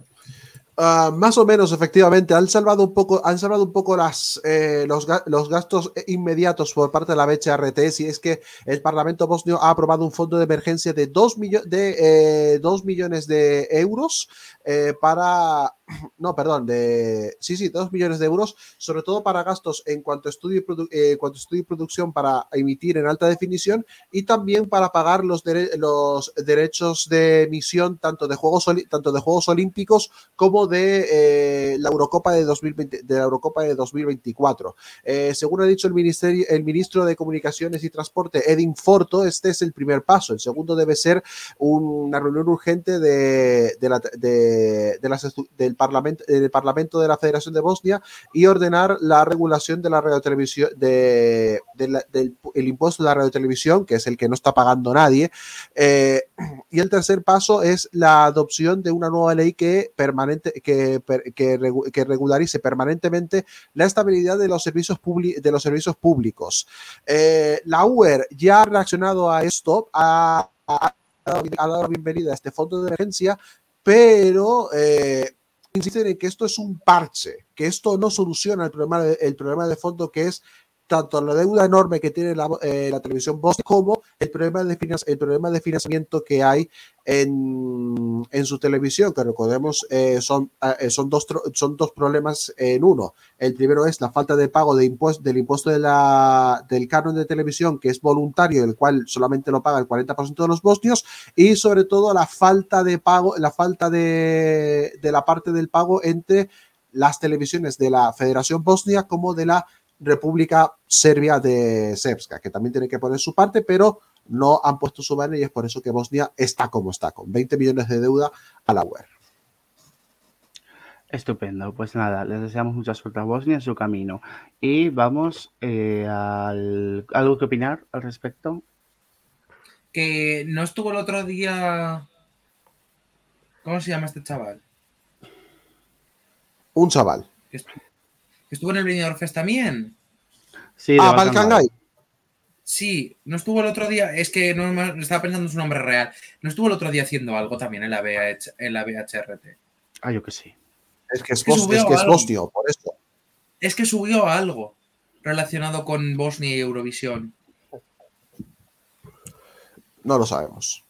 Ah, más o menos, efectivamente, han salvado un poco, han salvado un poco las, eh, los, ga- los gastos inmediatos por parte de la BCRT, si es que el Parlamento bosnio ha aprobado un fondo de emergencia de 2 de, eh, millones de euros eh, para, no, perdón, de, sí, sí, 2 millones de euros, sobre todo para gastos en cuanto a estudio y, eh, cuanto estudio y producción para emitir en alta definición y también para pagar los, los derechos de emisión tanto de Juegos, tanto de Juegos Olímpicos como de eh, la Eurocopa de, 2020, de la Eurocopa de 2024. Eh, según ha dicho el, ministerio, el ministro de Comunicaciones y Transporte, Edin Forto, este es el primer paso. El segundo debe ser una reunión urgente de, de la- de- las estu- del, parlamento, del Parlamento de la Federación de Bosnia y ordenar la regulación de la radiotelevisión, de, del el impuesto de la radiotelevisión, que es el que no está pagando nadie. Eh, y el tercer paso es la adopción de una nueva ley que, permanente, que, que, regu- que regularice permanentemente la estabilidad de los servicios, publi- de los servicios públicos. Eh, la UER ya ha reaccionado a esto, ha, dado- ha bienvenida a este fondo de emergencia, pero eh, insisten en que esto es un parche, que esto no soluciona el problema, el problema de fondo que es tanto la deuda enorme que tiene la, eh, la televisión bosnia como el problema, de el problema de financiamiento que hay en, en su televisión, que recordemos eh, son, eh, son, dos, son dos problemas en uno. El primero es la falta de pago de impuesto, del impuesto de la, del canon de televisión, que es voluntario, el cual solamente lo paga el 40% de los bosnios, y sobre todo la falta de pago, la falta de, de la parte del pago entre las televisiones de la Federación Bosnia como de la República Serbia de Srpska, que también tiene que poner su parte, pero no han puesto su mano y es por eso que Bosnia está como está, con 20 millones de deuda a la web. Estupendo, pues nada, les deseamos mucha suerte a Bosnia en su camino. Y vamos eh, al... ¿Algo que opinar al respecto? Que no estuvo el otro día. ¿Cómo se llama este chaval? Un chaval. Que estuvo en el Benidorm Fest también. Sí, Ah, Balkan. Sí, no estuvo el otro día. Es que no me- estaba pensando en su nombre real. No estuvo el otro día haciendo algo también en la, VH, en la VHRT. Ah, yo que sí. Es que es, que bos- subió es, que es bosnio, por eso. Es que subió algo relacionado con Bosnia y Eurovisión. No lo sabemos.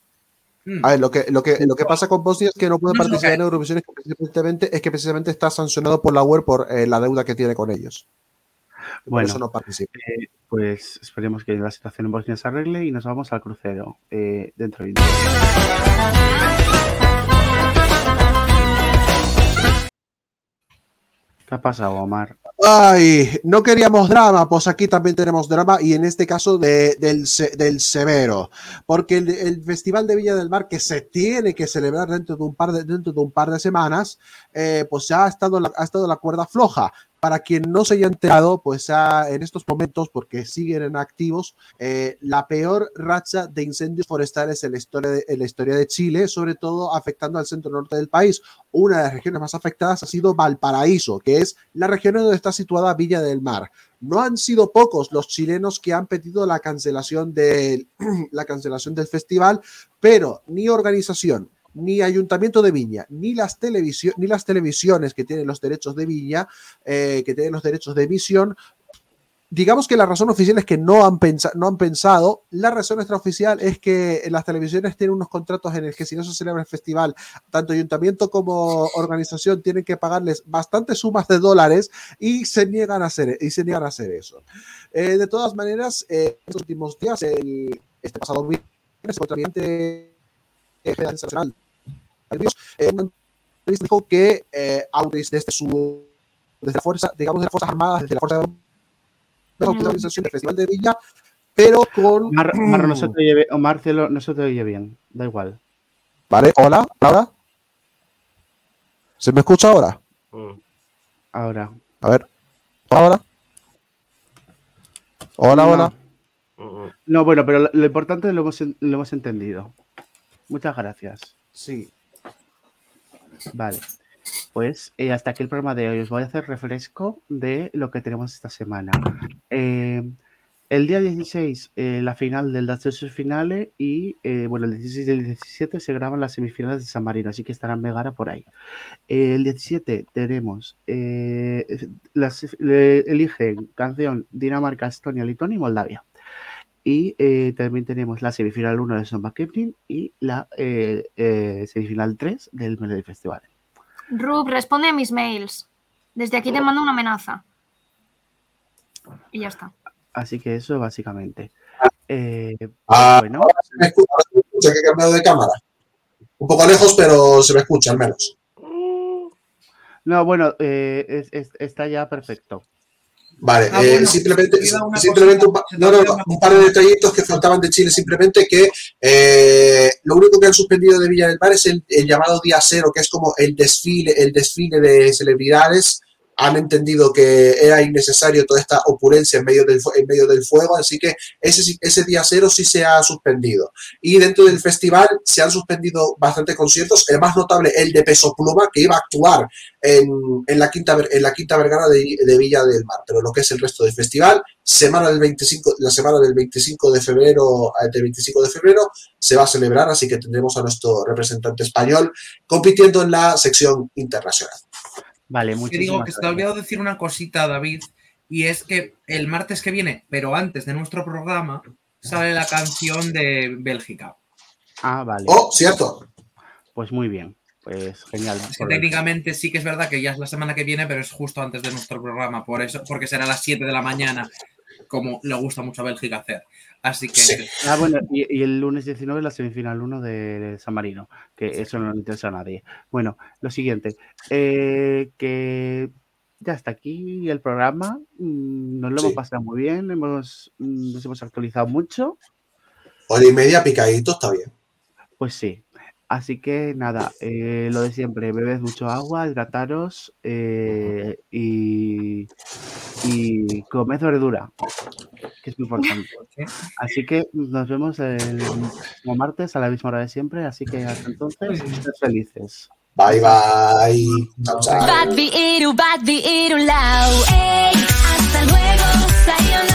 Mm. A ver, lo que, lo que, lo que pasa con Bosnia es que no puede No participar que- en Eurovisión es que, precisamente, es que precisamente está sancionado por la web por eh, la deuda que tiene con ellos. Por Bueno. eso no participa. Eh, pues esperemos que la situación en Bosnia se arregle y nos vamos al crucero eh, dentro de un ¿Qué ha pasado, Omar? Ay, no queríamos drama, pues aquí también tenemos drama y en este caso de- del, del severo, porque el, el Festival de Villa del Mar que se tiene que celebrar dentro de un par de, dentro de, un par de semanas, eh, pues ya ha estado, la, ha estado la cuerda floja. Para quien no se haya enterado, pues ha- en estos momentos, porque siguen en activos, eh, la peor racha de incendios forestales en la, historia de, en la historia de Chile, sobre todo afectando al centro norte del país. Una de las regiones más afectadas ha sido Valparaíso, que es la región donde está situada Villa del Mar. No han sido pocos los chilenos que han pedido la cancelación del, la cancelación del festival, pero ni organización, ni Ayuntamiento de Viña, ni las, televisio- ni las televisiones que tienen los derechos de Viña, eh, que tienen los derechos de emisión, digamos que la razón oficial es que no han, no han pensado. La razón extraoficial es que las televisiones tienen unos contratos en los que si no se celebra el festival, tanto ayuntamiento como organización tienen que pagarles bastantes sumas de dólares y se niegan a hacer, y se niegan a hacer eso. Eh, de todas maneras, eh, estos últimos días, el, este pasado viernes, el Nacional entrevista dijo que eh, Auris desde su desde la fuerza, digamos, de las Fuerzas Armadas, desde la Fuerza de la organización del Festival de Villa, pero con. Omar, Omar, no se te oye, bien- Omar, cielo, no se te oye bien. Da igual. Vale, hola, ahora. ¿Se me escucha ahora? Mm. Ahora. A ver. Ahora. Hola, No. hola. Mm, mm. No, bueno, pero lo, lo importante lo hemos, lo hemos entendido. Muchas gracias. Sí. Vale. Pues eh, hasta aquí el programa de hoy. Os voy a hacer refresco de lo que tenemos esta semana. Eh, el día 16, eh, la final del Dacesus Finale y, bueno, el 16 y el 17 se graban las semifinales de San Marino, así que estarán Megara por ahí. El 17 tenemos, las, eligen canción Dinamarca, Estonia, Lituania y Moldavia. Y eh, también tenemos la semifinal 1 de Samba Kipling y la eh, eh, semifinal 3 del Melody Festival. Rub, responde a mis mails. Desde aquí te mando una amenaza. Y ya está. Así que eso básicamente. Ah, bueno, se me escucha, se me escucha que he cambiado de cámara. Un poco lejos, pero se me escucha al menos. no, bueno, eh, es- es- está ya perfecto. Vale, Ah, eh, simplemente, simplemente cosita, no, no, no, un par de detallitos que faltaban de Chile, simplemente que eh, lo único que han suspendido de Villa del Mar es el, el llamado día cero, que es como el desfile, el desfile de celebridades. Han entendido que era innecesario toda esta opulencia en medio del, en medio del fuego, así que ese, ese día cero sí se ha suspendido. Y dentro del festival se han suspendido bastantes conciertos, el más notable el de Peso Pluma, que iba a actuar en, en la, quinta, en la quinta Vergara de, de Villa del Mar, pero lo que es el resto del festival, semana del 25, la semana del 25 de febrero, eh, del 25 de febrero se va a celebrar, así que tendremos a nuestro representante español compitiendo en la sección internacional. Vale, muchísimas digo que se te ha olvidado decir una cosita, David, Y es que el martes que viene, pero antes de nuestro programa, sale la canción de Bélgica. Ah, vale. Oh, cierto. Pues muy bien. Pues genial. Es que técnicamente sí que es verdad que ya es la semana que viene, pero es justo antes de nuestro programa, por eso, porque será a las 7 de la mañana, como le gusta mucho a Bélgica hacer. Así que Sí. Ah, bueno, y, y el lunes 19 la semifinal 1 de San Marino, que eso no le interesa a nadie. Bueno, lo siguiente, eh, que ya está aquí el programa, mm, nos lo Sí. hemos pasado muy bien, hemos, mm, nos hemos actualizado mucho, Hora y media picadito, está bien. pues sí. Así que nada, eh, lo de siempre, bebed mucho agua, hidrataros eh, y, y comed verdura, que es muy importante. Así que nos vemos el próximo martes a la misma hora de siempre, así que hasta entonces, sed felices. Bye, bye. Chao, chao. Bad Iru, bad Iru, lao. Ey, hasta luego, sayonara.